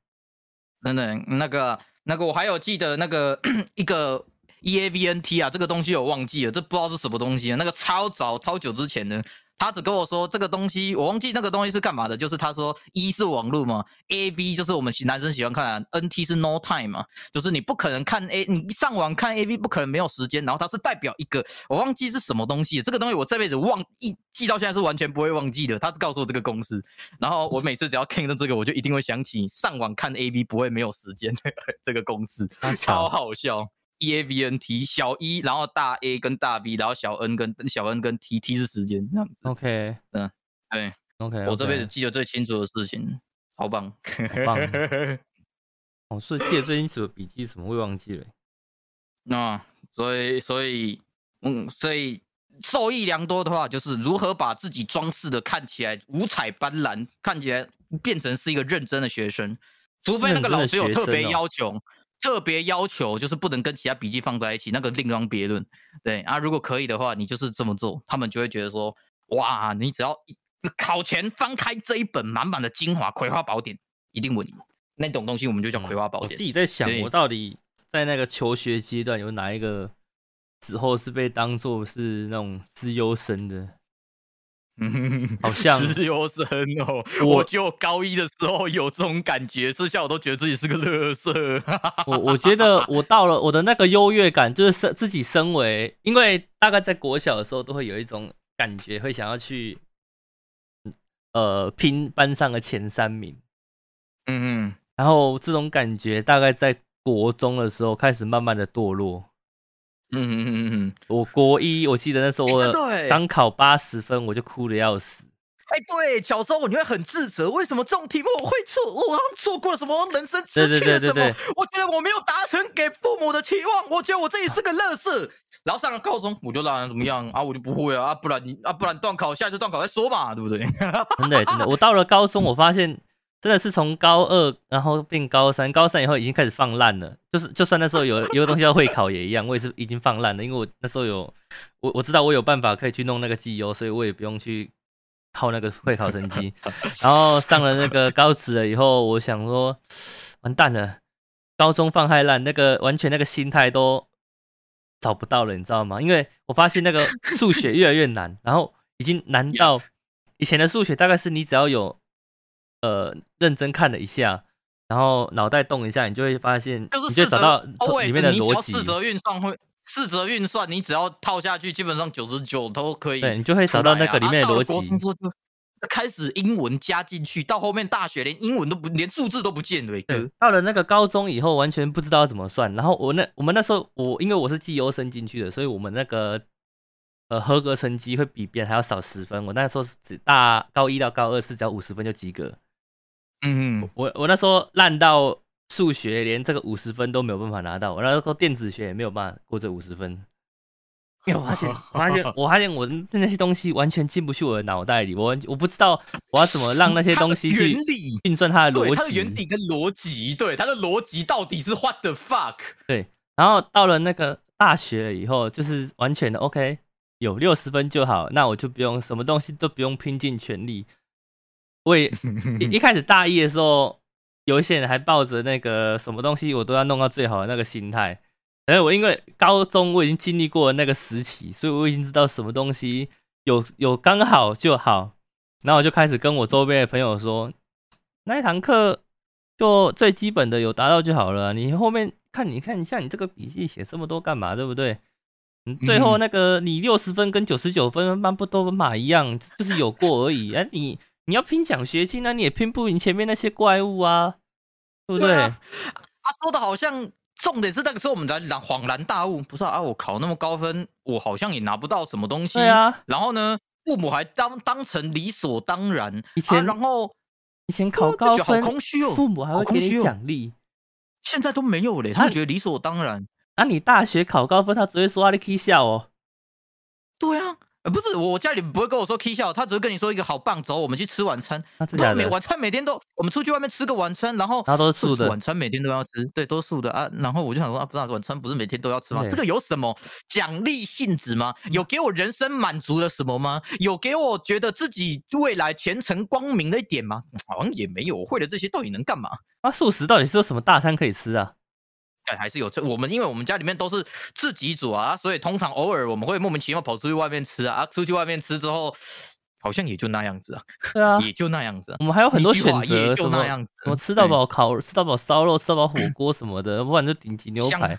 等等，那个那个，我还有记得那个 一个 E EAVNT 啊，这个东西我忘记了，这不知道是什么东西啊。那个超早超久之前的，他只跟我说这个东西，我忘记那个东西是干嘛的。就是他说一是网络嘛，AV 就是我们男生喜欢看、啊、，NT 是 no time 嘛，就是你不可能看 A，你上网看 AV 不可能没有时间。然后它是代表一个，我忘记是什么东西，这个东西我这辈子忘一记到现在是完全不会忘记的。他是告诉我这个公式，然后我每次只要看到这个，我就一定会想起上网看 A V 不会没有时间 这个公式，啊超好笑。E A V N T 小一，然后大 A 跟大 B，然后小 N 跟小 N 跟 T T 是时间这样子。OK 嗯对，OK，我这辈子记得最清楚的事情，超棒，棒。哦，所以记得最清楚的笔记什么？会忘记了？那所以所以嗯，所以受益良多的话，就是如何把自己装饰的看起来五彩斑斓，看起来变成是一个认真的学生。除非那个老师有特别要求，特别要求就是不能跟其他笔记放在一起，那个另当别论。对啊，如果可以的话，你就是这么做，他们就会觉得说，哇，你只要考前翻开这一本满满的精华《葵花宝典》，一定稳赢。那种东西我们就叫《葵花宝典》。我自己在想，我到底在那个求学阶段有哪一个时候是被当做是那种资优生的？嗯，好像资优生哦。我就高一的时候有这种感觉，剩下我都觉得自己是个乐色。我我觉得我到了我的那个优越感，就是身自己身为，因为大概在国小的时候都会有一种感觉，会想要去呃拼班上的前三名。嗯嗯。然后这种感觉大概在国中的时候开始慢慢的堕落。嗯嗯嗯嗯，我国一我记得那时候我刚考八十分，我就哭的要死。哎，对，小时候你会很自责，为什么这种题目我会错？我好像错过了什么人生失去了什么？我觉得我没有达成给父母的期望，我觉得我自己是个乐色。然后上了高中，我就让人怎么样啊？我就不会啊，啊，不然你啊，不然断考，下一次断考再说嘛，对不对？真的真的，我到了高中，我发现。真的是从高二，然后变高三，高三以后已经开始放烂了。就是就算那时候有有个东西要会考也一样，我也是已经放烂了。因为我那时候有我我知道我有办法可以去弄那个绩优，所以我也不用去靠那个会考成绩。然后上了那个高职了以后，我想说完蛋了，高中放太烂，那个完全那个心态都找不到了，你知道吗？因为我发现那个数学越来越难，然后已经难到以前的数学大概是你只要有。呃，认真看了一下，然后脑袋动一下，你就会发现，就是你就找到里面的逻辑。四则运算会，四则运算，你只要套下去，基本上九十九都可以。对你就会找到那个里面的逻辑。开始英文加进去，到后面大学连英文都不，连数字都不见了。对，到了那个高中以后，完全不知道怎么算。然后我那我们那时候，我因为我是绩优生进去的，所以我们那个呃合格成绩会比别人还要少十分。我那时候是只大高一到高二是只要五十分就及格。嗯，我我那时候烂到数学连这个五十分都没有办法拿到，我那时候电子学也没有办法过这五十分。因为我发现，我发现，我发现我那些东西完全进不去我的脑袋里，我我不知道我要怎么让那些东西去运算它的逻辑，它的原理跟逻辑，对它的逻辑到底是 what the fuck？对，然后到了那个大学了以后，就是完全的 OK，有六十分就好，那我就不用什么东西都不用拼尽全力。我也 一一开始大一的时候，有一些人还抱着那个什么东西我都要弄到最好的那个心态。而我因为高中我已经经历过那个时期，所以我已经知道什么东西有有刚好就好。然后我就开始跟我周边的朋友说，那一堂课就最基本的有达到就好了。你后面看，你看你像你这个笔记写这么多干嘛，对不对？你最后那个你六十分跟九十九分班不都马一样，就是有过而已。哎，你。你要拼奖学金，那你也拼不赢前面那些怪物啊，对不对？他说的好像重点是那个时候我们才恍然大悟，不是啊？我考那么高分，我好像也拿不到什么东西。对啊。然后呢，父母还当当成理所当然。以前，然后以前考高分，好空虚哦。父母还会给你奖励，现在都没有嘞。他觉得理所当然。那你大学考高分，他只会说啊，你可以笑哦。对啊。呃，不是，我家里不会跟我说 K 笑，他只会跟你说一个好棒，走，我们去吃晚餐。每晚餐每天都，我们出去外面吃个晚餐，然后然后都是素的，晚餐每天都要吃，对，都是素的啊。然后我就想说啊，不知道晚餐不是每天都要吃吗？这个有什么奖励性质吗？有给我人生满足了什么吗？有给我觉得自己未来前程光明的一点吗？好像也没有。我会了这些到底能干嘛？啊素食到底是有什么大餐可以吃啊？但还是有，我们因为我们家里面都是自己煮啊，所以通常偶尔我们会莫名其妙跑出去外面吃啊，出去外面吃之后，好像也就那样子啊，对啊，也就那样子。我们还有很多选择，就那样子，什么吃到饱烤，吃到饱烧肉，吃到饱火锅什么的，不然就顶级牛排。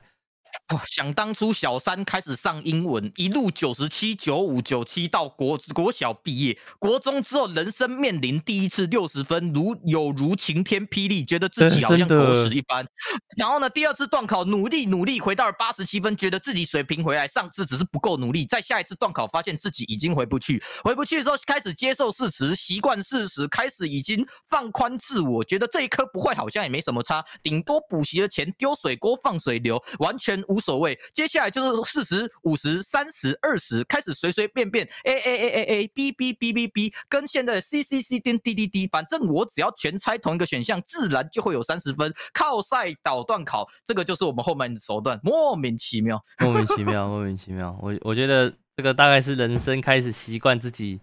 哇！想当初小三开始上英文，一路九十七、九五、九七到国国小毕业，国中之后人生面临第一次六十分，如有如晴天霹雳，觉得自己好像狗屎一般。然后呢，第二次段考努力努力，回到了八十七分，觉得自己水平回来，上次只是不够努力。在下一次段考，发现自己已经回不去，回不去的时候开始接受事实，习惯事实，开始已经放宽自我，觉得这一科不会好像也没什么差，顶多补习的钱丢水锅放水流，完全。无所谓。接下来就是四十五十三十二十，开始随随便便 A A A A A B B B B B，跟现在的 C C C 跟 D D D，反正我只要全猜同一个选项，自然就会有三十分。靠赛导断考，这个就是我们后面的手段，莫名其妙，莫名其妙，莫名其妙。我我觉得这个大概是人生开始习惯自己，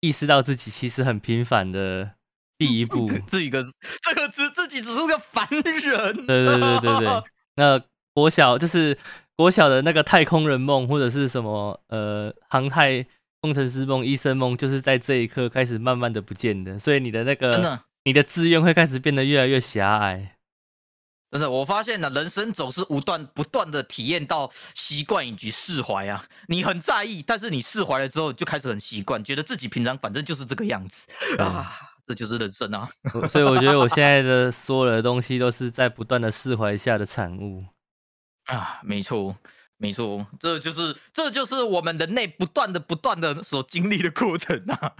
意识到自己其实很平凡的。第一步，这一个这个只自己只是个凡人。对对对对对。那国小就是国小的那个太空人梦，或者是什么呃航太工程师梦、医生梦，就是在这一刻开始慢慢的不见的。所以你的那个你的志愿会开始变得越来越狭隘。真的，我发现了，人生总是不断不断的体验到习惯以及释怀啊。你很在意，但是你释怀了之后，就开始很习惯，觉得自己平常反正就是这个样子啊。这就是人生啊！所以我觉得我现在的所有的东西都是在不断的释怀下的产物啊！没错，没错，这就是这就是我们人类不断的不断的所经历的过程啊！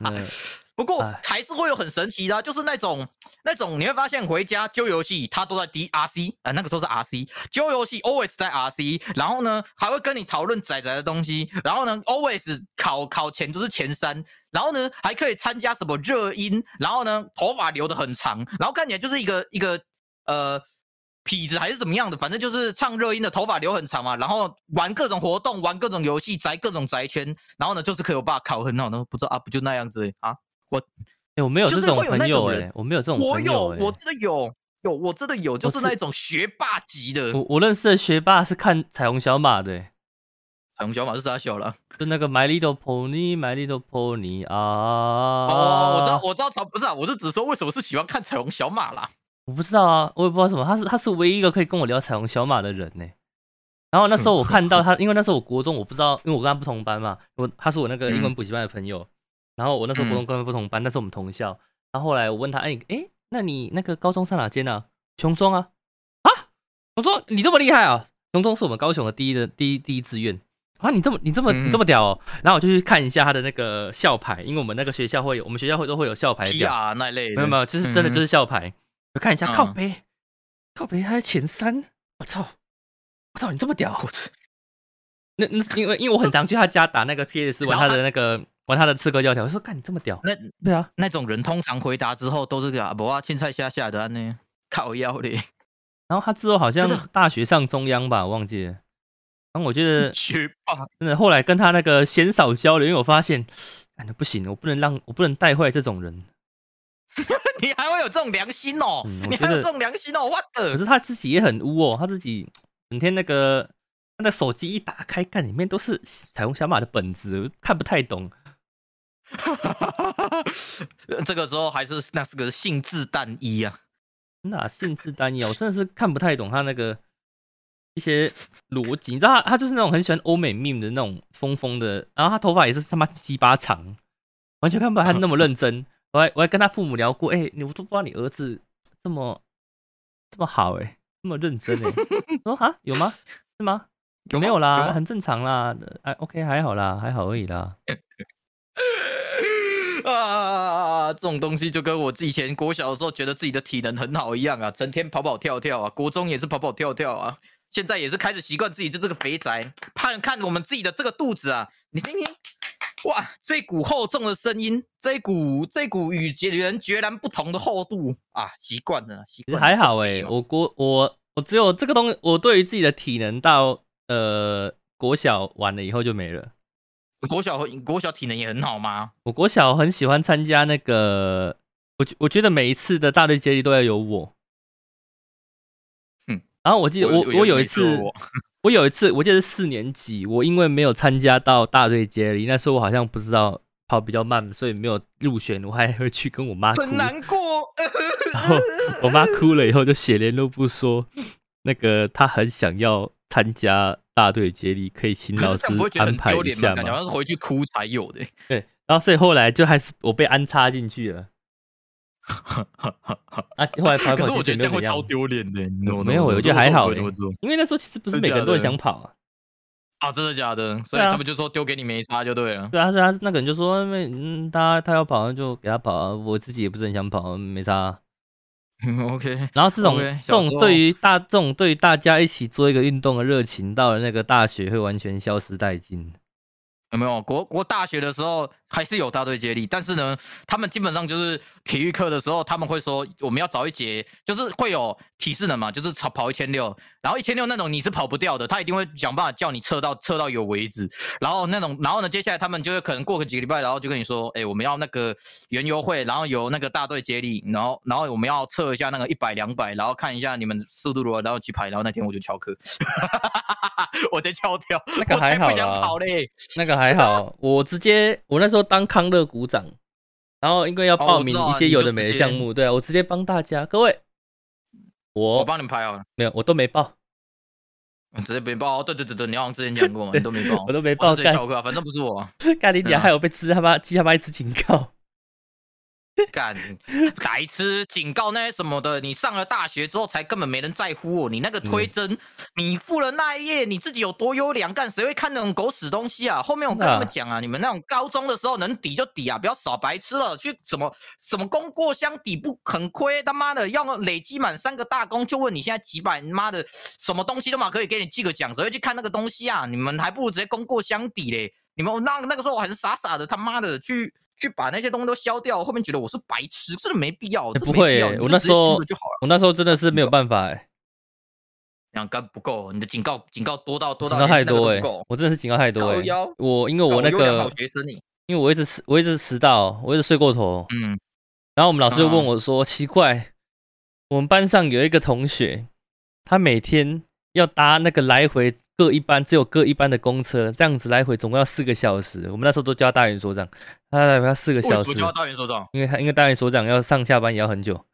不过还是会有很神奇的，就是那种那种你会发现回家揪游戏，他都在 D R C 啊，那个时候是 R C 揪游戏，always 在 R C，然后呢还会跟你讨论仔仔的东西，然后呢 always 考考前都是前三。然后呢，还可以参加什么热音？然后呢，头发留的很长，然后看起来就是一个一个呃痞子还是怎么样的，反正就是唱热音的，头发留很长嘛。然后玩各种活动，玩各种游戏，宅各种宅圈。然后呢，就是可以我爸考很好呢，不知道啊，不就那样子啊？我哎，我没有这种朋友哎，我没有这种我有，我真的有有，我真的有，就是那种学霸级的。我我认识的学霸是看彩虹小马的。彩虹小马是啥小了？是那个 My Little Pony，My Little Pony 啊！哦，我知道，我知道，不是啊，我是只说为什么是喜欢看彩虹小马啦？我不知道啊，我也不知道什么，他是他是唯一一个可以跟我聊彩虹小马的人呢。然后那时候我看到他，因为那时候我国中我不知道，因为我跟他不同班嘛，我他是我那个英文补习班的朋友。然后我那时候国中跟他不同班，但是我们同校。然后后来我问他，哎哎，那你那个高中上哪间呢？琼中啊啊！我说你这么厉害啊！琼中是我们高雄的第一的第一第一志愿。啊，你这么你这么你这么屌哦！然后我就去看一下他的那个校牌，因为我们那个学校会有，我们学校会都会有校牌表那类。没有没有，就是真的就是校牌。我看一下靠背，靠背还前三。我操！我操！你这么屌！我操！那那因为因为我很常去他家打那个 PS 玩他的那个玩他的刺客教条。我说看你这么屌。那对啊，那种人通常回答之后都是个啊不啊青菜下下的呢，靠腰的。然后他之后好像大学上中央吧，我忘记了。然后我觉得 学霸真的，后来跟他那个鲜少交流，因为我发现，感觉不行，我不能让我不能带坏这种人。你还会有这种良心哦？你还有这种良心哦？我的！可是他自己也很污哦，他自己整天那个他的手机一打开，看里面都是彩虹小马的本子，看不太懂。这个时候还是那是个性质单一啊？那性质单一啊？我真的是看不太懂他那个。一些逻辑，你知道他他就是那种很喜欢欧美 meme 的那种疯疯的，然后他头发也是他妈鸡巴长，完全看不出来他那么认真。我还我还跟他父母聊过，哎，你我都不知道你儿子这么这么好，哎，这么认真，哎，说哈有吗？是吗？有没有啦？很正常啦，哎，OK 还好啦，还好而已啦。啊，这种东西就跟我以前国小的时候觉得自己的体能很好一样啊，成天跑跑跳跳啊，国中也是跑跑跳跳啊。现在也是开始习惯自己就这个肥宅，看看我们自己的这个肚子啊，你听听，哇，这股厚重的声音，这股这股与别人截然不同的厚度啊，习惯了，习惯还好哎，我国我我只有这个东西，我对于自己的体能到呃国小完了以后就没了。国小国小体能也很好吗？我国小很喜欢参加那个，我我觉得每一次的大队接力都要有我。然后我记得我我 有一次，我有一次我记得是四年级，我因为没有参加到大队接力，那时候我好像不知道跑比较慢，所以没有入选，我还会去跟我妈很难 过。然后我妈哭了以后就写联络簿说，那个她很想要参加大队接力，可以请老师安排一下吗？感觉是回去哭才有的。对，然后所以后来就还是我被安插进去了。啊！后来跑跑，可是我觉得这样会超丢脸的。没有，我觉得还好，因为那时候其实不是每个人都想跑啊。啊，真的假的？所以他们就说丢给你没差就对了。对啊，所以他那个人就说，因为嗯，他他要跑就给他跑啊，我自己也不是很想跑，没差。嗯，OK。然后这种这种对于大这种对于大家一起做一个运动的热情，到了那个大学会完全消失殆尽。有没有国国大学的时候还是有大队接力，但是呢，他们基本上就是体育课的时候，他们会说我们要找一节，就是会有体适能嘛，就是跑跑一千六，然后一千六那种你是跑不掉的，他一定会想办法叫你测到测到有为止。然后那种，然后呢，接下来他们就会可能过个几个礼拜，然后就跟你说，哎，我们要那个园游会，然后有那个大队接力，然后然后我们要测一下那个一百两百，然后看一下你们速度如何，然后去排。然后那天我就翘课，我直接翘掉，那个我才还好不想跑嘞。那个还好，我直接我那时候当康乐股长，然后因为要哦报名一些有的没的项目，对啊，我直接帮大家，各位，我我帮你们拍好了。没有，我都没报，嗯直接没报，对对对对，你好像之前讲过嘛，你都没报，我都没报干是直接翘课啊，反正不是我。咖喱你娘，嗯啊害我被吃他妈鸡他妈一次警告。干，白痴警告那些什么的，你上了大学之后才根本没人在乎哦，你那个推甄，你付了那一页，你自己有多优良，干谁会看那种狗屎东西啊？后面我跟他们讲啊，你们那种高中的时候能抵就抵啊，不要少白痴了，去什么什么功过相抵不很亏，他妈的要么累积满三个大功，就问你现在几百，妈的什么东西都嘛可以给你记个奖，谁会去看那个东西啊？你们还不如直接功过相抵嘞。你们那那个时候我很傻傻的，他妈的去去把那些东西都消掉，后面觉得我是白痴，真的没必要，不会我那时候。我那时候真的是没有办法哎、两杆不够，你的警告警告多到多到太多哎。我真的是警告太多哎、我因为我那个好学生你，因为我一直迟我一直迟到，我一直睡过头，嗯，然后我们老师就问嗯我说：“奇怪，我们班上有一个同学，他每天要搭那个来回各一班，只有各一班的公车，这样子来回总共要四个小时。我们那时候都叫大元所长，他来回要四个小时，什么叫大元所长？因为他因为大元所长要上下班也要很久。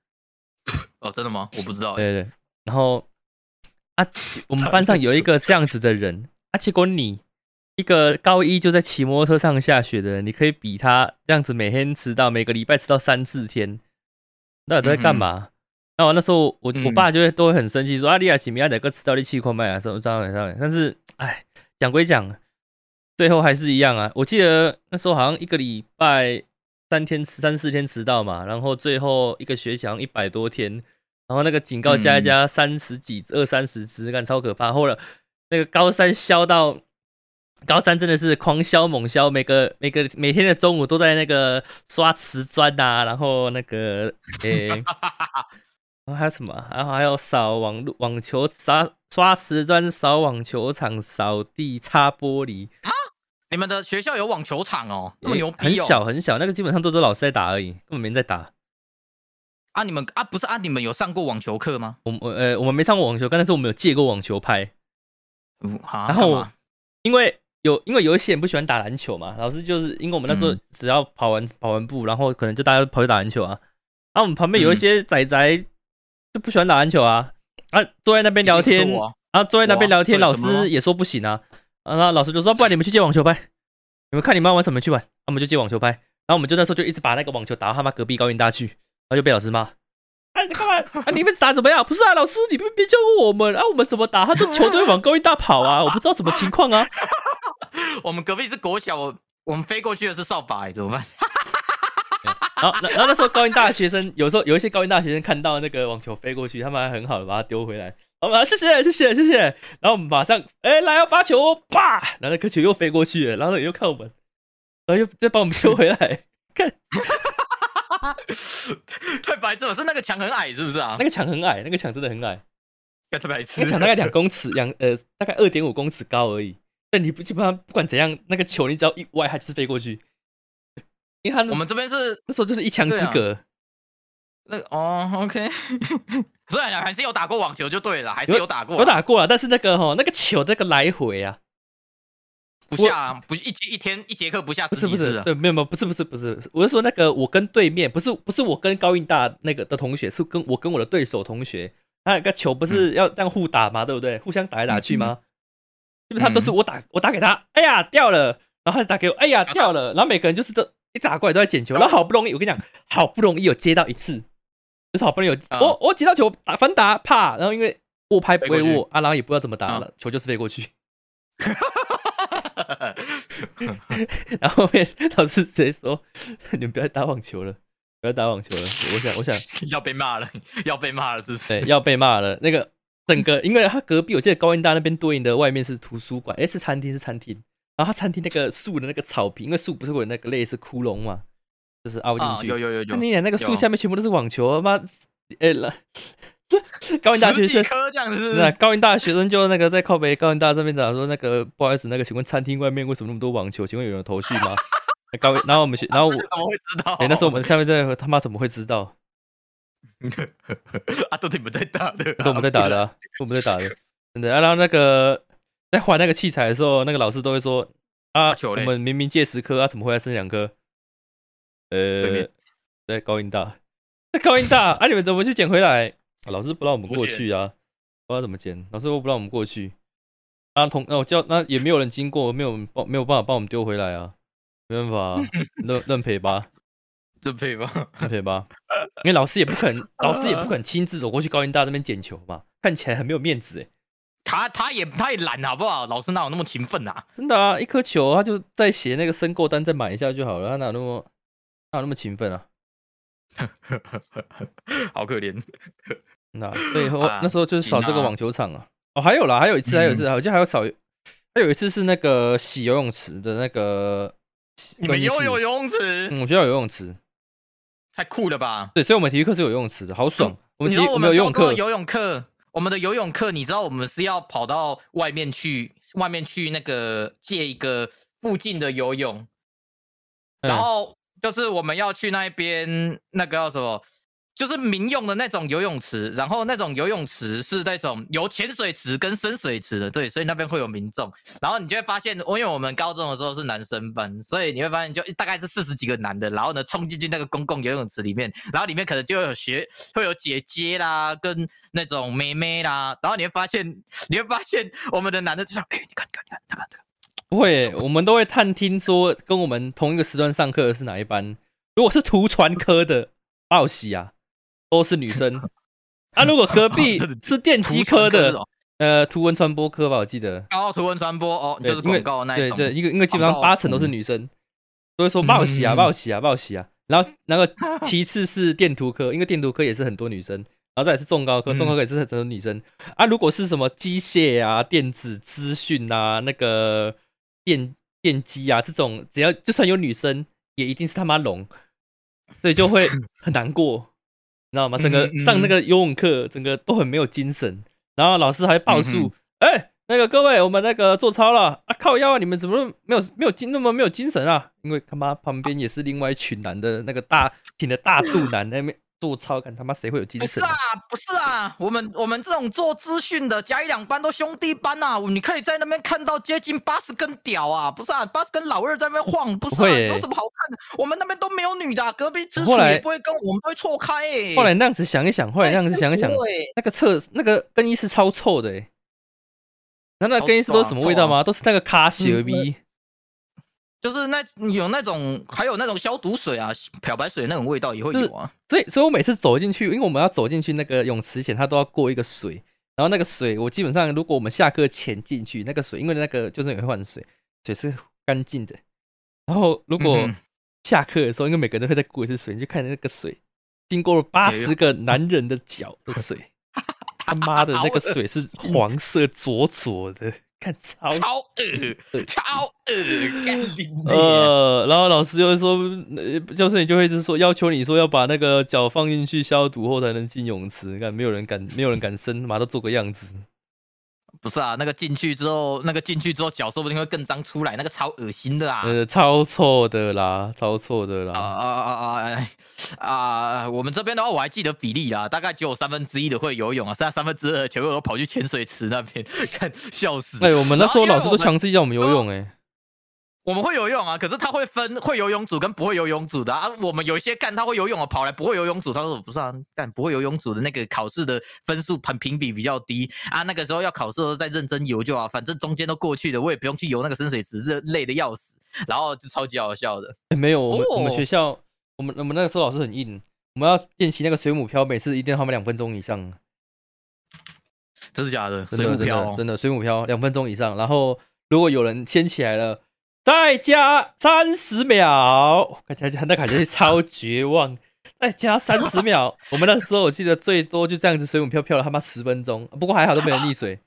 哦，真的吗？我不知道欸。对对对，然后啊，我们班上有一个这样子的人啊，结果你一个高一就在骑摩托车上下学的人，你可以比他这样子每天迟到，每个礼拜迟到三四天，那都在干嘛？那我那时候我我嗯爸就会都会很生气，说啊，你亚起米亚哪个迟到你气矿麦啊，什么这样这样。但是哎，讲归讲，最后还是一样啊。我记得那时候好像一个礼拜三天三四天迟到嘛，然后最后一个学期好像一百多天，然后那个警告加一加三十几二三十只，干超可怕。后来那个高三消到高三真的是狂削猛削，每个每个每天的中午都在那个刷瓷砖呐、然后那个 诶。然后还有什么啊？然后还有扫网路网球刷刷瓷砖、扫网球场、扫地、擦玻璃，啊你们的学校有网球场哦，那么牛逼哦。很小很小，那个基本上都是老师在打而已，根本没人在打。啊！你们啊，不是啊，你们有上过网球课吗？我们我呃我们没上过网球，但是我们有借过网球拍。嗯，好。然后因为有因为有一些人不喜欢打篮球嘛，老师就是因为我们那时候嗯只要跑完、跑完步，然后可能就大家跑去打篮球啊。然后我们旁边有一些仔仔就不喜欢打篮球啊，啊坐在那边聊天，啊坐在那边聊天，老师也说不行啊，啊然后老师就说不然你们去借网球拍，你们看你们要玩什么去玩，啊我们就借网球拍。然后我们就那时候就一直把那个网球打到他妈隔壁高音大去，然后就被老师骂。啊，你干嘛？啊，你们打怎么样？不是啊，老师，你们没教过我们啊，我们怎么打？他就球队往高音大跑啊，我不知道什么情况啊。我们隔壁是国小，我我们飞过去的是扫把，欸怎么办？然后，然后那时候高音大学生，有时候有一些高音大学生看到那个网球飞过去，他们还很好的把它丢回来。我们啊，谢谢谢谢谢谢。然后我们马上，哎，来要发球哦，啪！然后那颗球又飞过去了，然后又看我们，然后又再把我们丢回来。看 太白痴了，是那个墙很矮是不是啊？那个墙很矮，那个墙真的很矮，个太白痴那个墙大概两公尺，两呃大概二点五公尺高而已。但你不基本上不管怎样，那个球你只要一歪，它就是飞过去。因为他我们这边是那时候就是一墙之隔，那个哦，OK，所以还是有打过网球就对了，还是有打过啊，有打过啊，但是那个哈那个球那个来回啊，不下不一节一天一节课不下不是不是。对，没有没有，不是不是不是，我是说那个我跟对面，不是不是我跟高运大那个的同学，是跟我跟我的对手同学，他那个球不嗯。是要这样互打嘛，对不对？互相打来打去吗？基本上都是我打我打给他，哎呀掉了，然后他打给我，哎呀掉了，然后每个人就是这一打过来都在捡球，然后好不容易我跟你讲，好不容易有接到一次，就是好不容易有啊我我接到球打反打啪，然后因为握拍不会握啊，然后也不知道怎么打啊了，球就是飞过去。然后后面老师直接说：“你们不要打网球了。”不要打网球了。我想，我想 要被骂了，要被骂了，是不是？对，要被骂了。那个整个，因为他隔壁，我记得高音大那边对应的外面是图书馆，哎，是餐厅，是餐厅。然后他餐厅那个树的那个草坪，因为树不是会有那个类似窟窿嘛，就是凹进去。有有有有。那你那个树下面全部都是网球，妈，哎了。高音大学生这样子，那高音大学生就那个在靠北高音大这边讲说，那个不好意思，那个请问餐厅外面为什么那么多网球？请问有人头绪吗？高，然后我们学，然后我怎么会知道？哎，那时候我们下面在他妈怎么会知道？啊，都你们在打的，都我们在打的，都我们在打的，真的。然后那个在换那个器材的时候，那个老师都会说啊，我们明明借十颗啊，怎么会剩两颗？呃，对，高音大，高音大啊，你们怎么去捡回来？老师不让我们过去啊，不知道怎么捡。老师又不让我们过去，啊同那我叫那也没有人经过，没有帮没有办法帮我们丢回来啊，没办法，认认 赔吧，认赔吧，认赔吧。因为老师也不肯，老师也不肯亲自走过去高音大那边捡球嘛，看起来很没有面子哎。他他也他也懒好不好？老师哪有那么勤奋啊？真的啊，一颗球他就再写那个申购单再买一下就好了，他哪那么哪有那么勤奋啊？好可怜。那最后，那时候就是扫这个网球场啊。哦，还有啦，还有一次，还有一次，好像还有扫，还有一次是那个洗游泳池的那个。你们游泳游泳池？嗯，我学校游泳池，太酷了吧？对，所以我们体育课是有游泳池的，好爽。我们体我们有游泳课，游泳课，我们的游泳课，你知道我们是要跑到外面去，外面去那个借一个附近的游泳，然后就是我们要去那边那个叫什么？就是民用的那种游泳池，然后那种游泳池是那种有浅水池跟深水池的，对，所以那边会有民众。然后你就会发现，因为我们高中的时候是男生班，所以你会发现就大概是四十几个男的，然后呢冲进去那个公共游泳池里面，然后里面可能就有学会有姐姐啦，跟那种妹妹啦，然后你会发现，你会发现我们的男的就像，哎，你看，你看，你看，他看，不会，我们都会探听说跟我们同一个时段上课的是哪一班。如果是图传科的，报喜啊。都是女生啊！如果隔壁 是电机科的，呃，图文传播科吧，我记得。哦，图文传播哦，就是广告那一对对，因为因为基本上八成都是女生，都会说报喜啊，报喜啊，报喜啊。然后那个 其次是电图科，因为电图科也是很多女生，然后再是重高科，重高科也是很多女生啊。如果是什么机械啊、电子资讯啊、那个电电机啊这种，只要就算有女生，也一定是他妈龙，所以就会很难过。你知道吗？整个上那个游泳课，整个都很没有精神。然后老师还报数，哎，那个各位，我们那个做操了啊，靠腰啊，你们怎么没有没有精那么没有精神啊？因为他妈旁边也是另外一群男的，那个大挺的大肚腩那边。做操，看他妈谁会有精神？不是啊，不是啊，我们我们这种做资讯的，甲乙两班都兄弟班呐，你可以在那边看到接近八十根屌啊，不是啊，八十根老二在那边晃，不是啊，有什么好看的？我们那边都没有女的，隔壁直属也不会跟我们不会错开诶。后来那样子想一想，后来那样子想一想，那个厕那个更衣室超臭的诶，难道更衣室都是什么味道吗？都是那个卡西尔 V。就是那有那种，还有那种消毒水啊，漂白水那种味道也会有啊。所以，所以我每次走进去，因为我们要走进去那个泳池前，它都要过一个水。然后那个水，我基本上如果我们下课前进去，那个水，因为那个就是会换水，水是干净的。然后如果下课的时候，因为每个人都会再过一次水，你就看那个水经过了八十个男人的脚的水，他妈的那个水是黄色浊浊的。看超超恶超恶呃，然后老师就会说，教授你就会一直说要求你说要把那个脚放进去消毒后才能进泳池。你看没有人敢，没有人敢伸，妈都做个样子。不是啊，那个进去之后，那个进去之后脚说不定会更脏出来，那个超恶心的啊！呃，超臭的啦，超臭的啦！啊啊啊啊啊！我们这边的话，我还记得比例啊，大概只有三分之一的会游泳啊，剩下三分之二全部都跑去潜水池那边 看，笑死！哎，我们那时候老师都强制叫我们游泳哎。我们会游泳啊，可是他会分会游泳组跟不会游泳组的啊。我们有一些干他会游泳啊，跑来不会游泳组，他说不是啊，干不会游泳组的那个考试的分数很评比比较低啊。那个时候要考试的时候再认真游就好，反正中间都过去了，我也不用去游那个深水池，这累的要死。然后就超级好笑的。没有，我们我们学校，我们我们那个时候老师很硬，我们要练习那个水母漂，每次一定要他们两分钟以上。真的假的？水母漂真的水母漂两分钟以上，然后如果有人掀起来了。再加三十秒，那感觉超绝望，再加三十秒。我们那时候我记得最多就这样子水母漂漂了他妈十分钟，不过还好都没有溺水。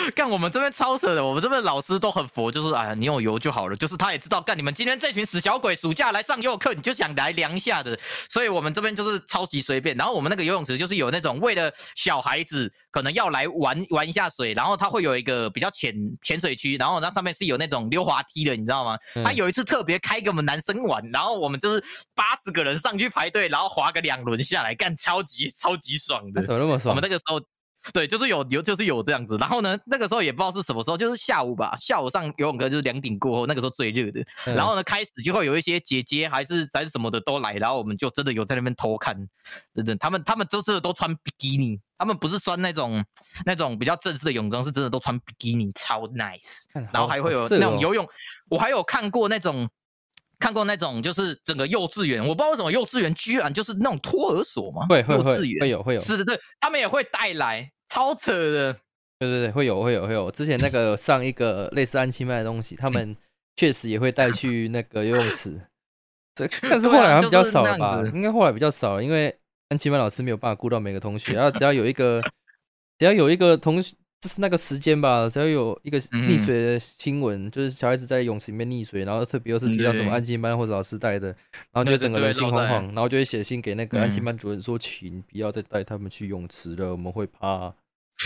干我们这边超扯的，我们这边老师都很佛，就是哎呀，你有油就好了，就是他也知道干你们今天这群死小鬼，暑假来上游泳课，你就想来量一下的，所以我们这边就是超级随便。然后我们那个游泳池就是有那种为了小孩子可能要来玩玩一下水，然后它会有一个比较浅浅水区，然后那上面是有那种溜滑梯的，你知道吗？他有一次特别开给我们男生玩，然后我们就是八十个人上去排队，然后滑个两轮下来，干超级超级爽的，怎么那么爽？我们那个时候。对，就是有有就是有这样子，然后呢，那个时候也不知道是什么时候，就是下午吧，下午上游泳课就是两点过后，那个时候最热的。然后呢，开始就会有一些姐姐还是还是什么的都来，然后我们就真的有在那边偷看，真的，他们他们都是都穿比基尼，他们不是穿那种那种比较正式的泳装，是真的都穿比基尼，超 nice。然后还会有那种游泳，我还有看过那种看过那种就是整个幼稚园，我不知道为什么幼稚园居然就是那种托儿所嘛，会会会会有会有，是的对，他们也会带来。超扯的，对对对，会有会有会有。之前那个上一个类似安琪麦的东西，他们确实也会带去那个游泳池，这 但是后来好像比较少了吧？应该后来比较少，因为安琪麦老师没有办法顾到每个同学，然后只要有一个，只要有一个同学，就是那个时间吧，只要有一个溺水的新闻，就是小孩子在泳池里面溺水，然后特别又是提到什么安琪班或者老师带的，然后就整个人心惶惶，然后就会写信给那个安琪班主任说，请不要再带他们去泳池了，我们会怕。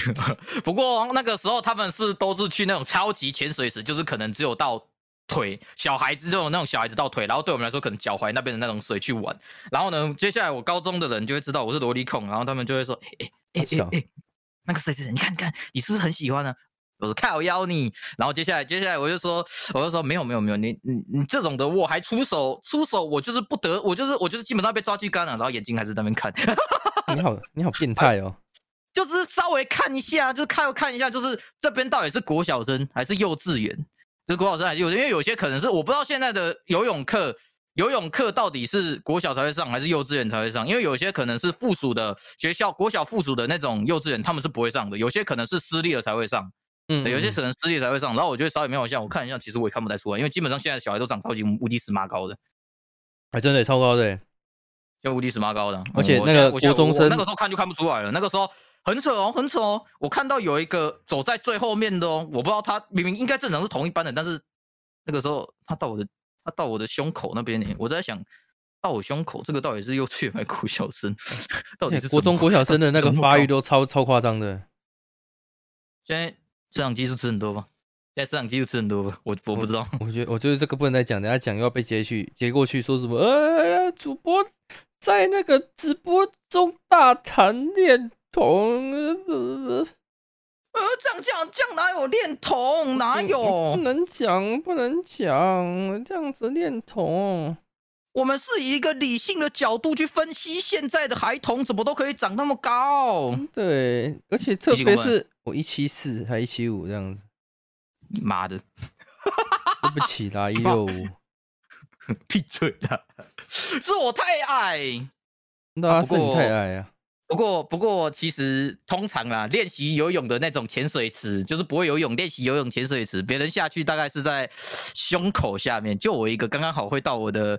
不过那个时候他们是都是去那种超级浅水池，就是可能只有到腿，小孩子这种那种小孩子到腿，然后对我们来说可能脚踝那边的那种水去玩。然后呢，接下来我高中的人就会知道我是萝莉控，然后他们就会说：“哎哎哎哎，那个谁谁谁，你看你看，你是不是很喜欢呢？”我说：“看我邀你。”然后接下来接下来我就说，我就说没有没有没有，你你你这种的我还出手出手，我就是不得，我就是我就是基本上被抓去干了，然后眼睛还是在那边看。你好你好变态哦。就是稍微看一下，就是看看一下，就是这边到底是国小生还是幼稚园？就是国小生还是幼稚？因为有些可能是我不知道现在的游泳课，游泳课到底是国小才会上还是幼稚园才会上？因为有些可能是附属的学校，国小附属的那种幼稚园他们是不会上的，有些可能是私立的才会上。嗯，有些可能私立才会上。然后我觉得稍微瞄一下，我看一下，其实我也看不太出来，因为基本上现在小孩都长超级无敌死妈高的，还真的超高的，就无敌死妈高的。而且那个国中生那个时候看就看不出来了，那个时候。很扯哦，很扯哦！我看到有一个走在最后面的哦，我不知道他明明应该正常是同一班的，但是那个时候他到我的他到我的胸口那边呢，我在想到我胸口这个到底是幼稚园还是国小生？到底是国中国小生的那个发育都超超夸张的。现在摄像机是吃很多吧？现在摄像机是吃很多吧？我我不知道。我觉得我觉得这个不能再讲，等下讲又要被接去接过去说什么？呃，主播在那个直播中大谈恋。童呃，这样这样这样哪有恋童？哪有？不能讲，不能讲，这样子恋童。我们是以一个理性的角度去分析现在的孩童怎么都可以长那么高。对，而且特别是我一七四还一七五这样子。你妈的！对不起啦，一六五。闭嘴啦！是我太矮。那是你太矮啊。不过，不过，其实通常啦，练习游泳的那种潜水池，就是不会游泳练习游泳潜水池，别人下去大概是在胸口下面，就我一个刚刚好会到我的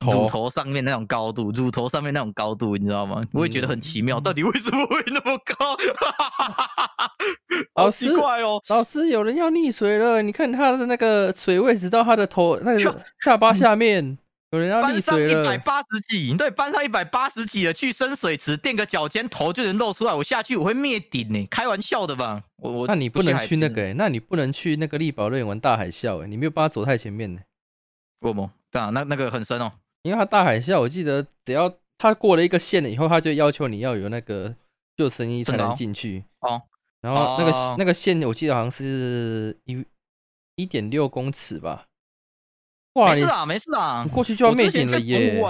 乳头上面那种高度，乳头上面那种高度，你知道吗？我也觉得很奇妙，到底为什么会那么高？好奇怪哦，老师，有人要溺水了，你看他的那个水位直到他的头那个下巴下面。有人要搬上一百八十几，对，搬上一百八十几的去深水池垫个脚尖，头就能露出来。我下去我会灭顶呢，开玩笑的吧？我我那你不能去那个，那你不能去那个力宝乐园玩大海啸，哎，你没有办法走太前面呢。不不，对啊，那那个很深哦，因为它大海啸，我记得只要它过了一个线了以后，它就要求你要有那个救生衣才能进去哦。然后那个那个线，我记得好像是一一点六公尺吧。没事啊，没事啊，过去就要灭顶了耶。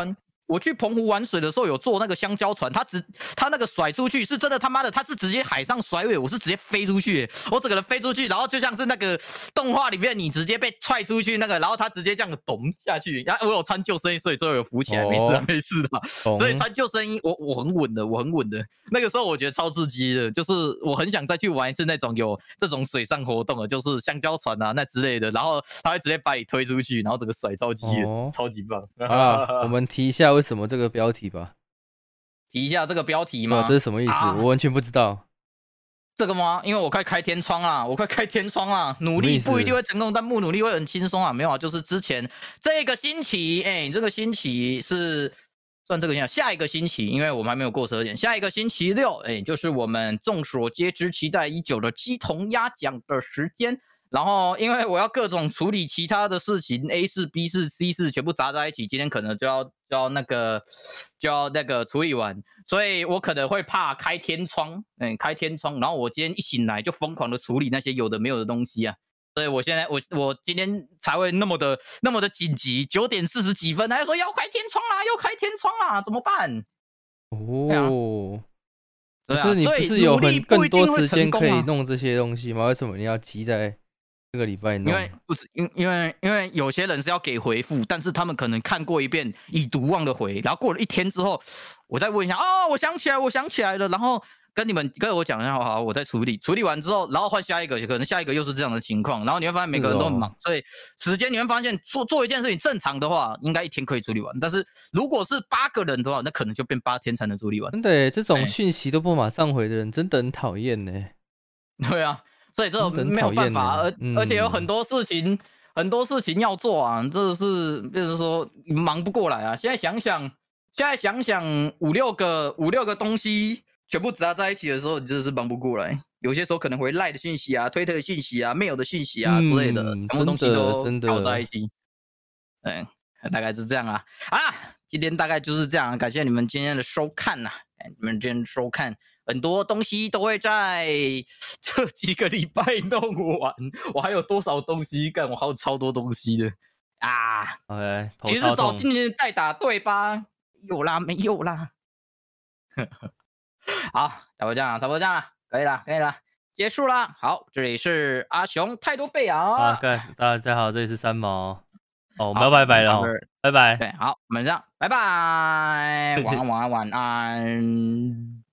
我去澎湖玩水的时候有坐那个香蕉船，它直它那个甩出去是真的他妈的，它是直接海上甩尾，我是直接飞出去，我整个人飞出去，然后就像是那个动画里面你直接被踹出去那个，然后它直接这样咚下去，然后我有穿救生衣，所以最后有浮起来，没事啊，没事的。所以穿救生衣，我我很稳的，我很稳的。那个时候我觉得超刺激的，就是我很想再去玩一次那种有这种水上活动的，就是香蕉船啊那之类的，然后它会直接把你推出去，然后整个甩超级超级棒啊！我们提一下。为什么这个标题吧？提一下这个标题吗？这是什么意思？我完全不知道。这个吗？因为我快开天窗了，我快开天窗了。努力不一定会成功，但不努力会很轻松啊。没有啊，就是之前这个星期，哎，这个星期是算这个下下一个星期，因为我们还没有过十二点。下一个星期六，哎，就是我们众所皆知、期待已久的鸡同鸭讲的时间。然后，因为我要各种处理其他的事情，A 四、B 四、C 四全部砸在一起，今天可能就要就要那个就要那个处理完，所以我可能会怕开天窗，嗯，开天窗。然后我今天一醒来就疯狂的处理那些有的没有的东西啊，所以我现在我我今天才会那么的那么的紧急，九点四十几分，他说要开天窗啦，要开天窗啦，怎么办？哦，可是你不是有很更多时间可以弄这些东西吗？为什么你要急在？这个礼拜，因为不是因因为因为有些人是要给回复，但是他们可能看过一遍已读忘的回，然后过了一天之后，我再问一下，哦，我想起来，我想起来了，然后跟你们跟我讲一下，好好，我再处理，处理完之后，然后换下一个，可能下一个又是这样的情况，然后你会发现每个人都很忙，所以时间你会发现做做一件事情正常的话，应该一天可以处理完，但是如果是八个人的话，那可能就变八天才能处理完。真的，这种讯息都不马上回的人，真的很讨厌呢。对啊。所以这没有办法，而而且有很多事情，很多事情要做啊，这是就是说忙不过来啊。现在想想，现在想想五六个五六个东西全部砸在一起的时候，你真的是忙不过来。有些时候可能会赖的信息啊、推特的信息啊、mail 的信息啊之类的，全部东西都搞在一起。嗯，大概是这样啊。啊，今天大概就是这样，感谢你们今天的收看呐，你们今天收看。很多东西都会在 这几个礼拜弄完，我还有多少东西干？我还有超多东西的啊！OK，其实找今年再打对吧？有啦，没有啦。好，差不多这样，差不多这样了，可以了，可以了，结束啦。好，这里是阿雄，太多贝啊。OK，大家好，这里是三毛。哦，我们要拜拜了，拜拜。对，好，我们这样，拜拜，晚安，晚安，晚安。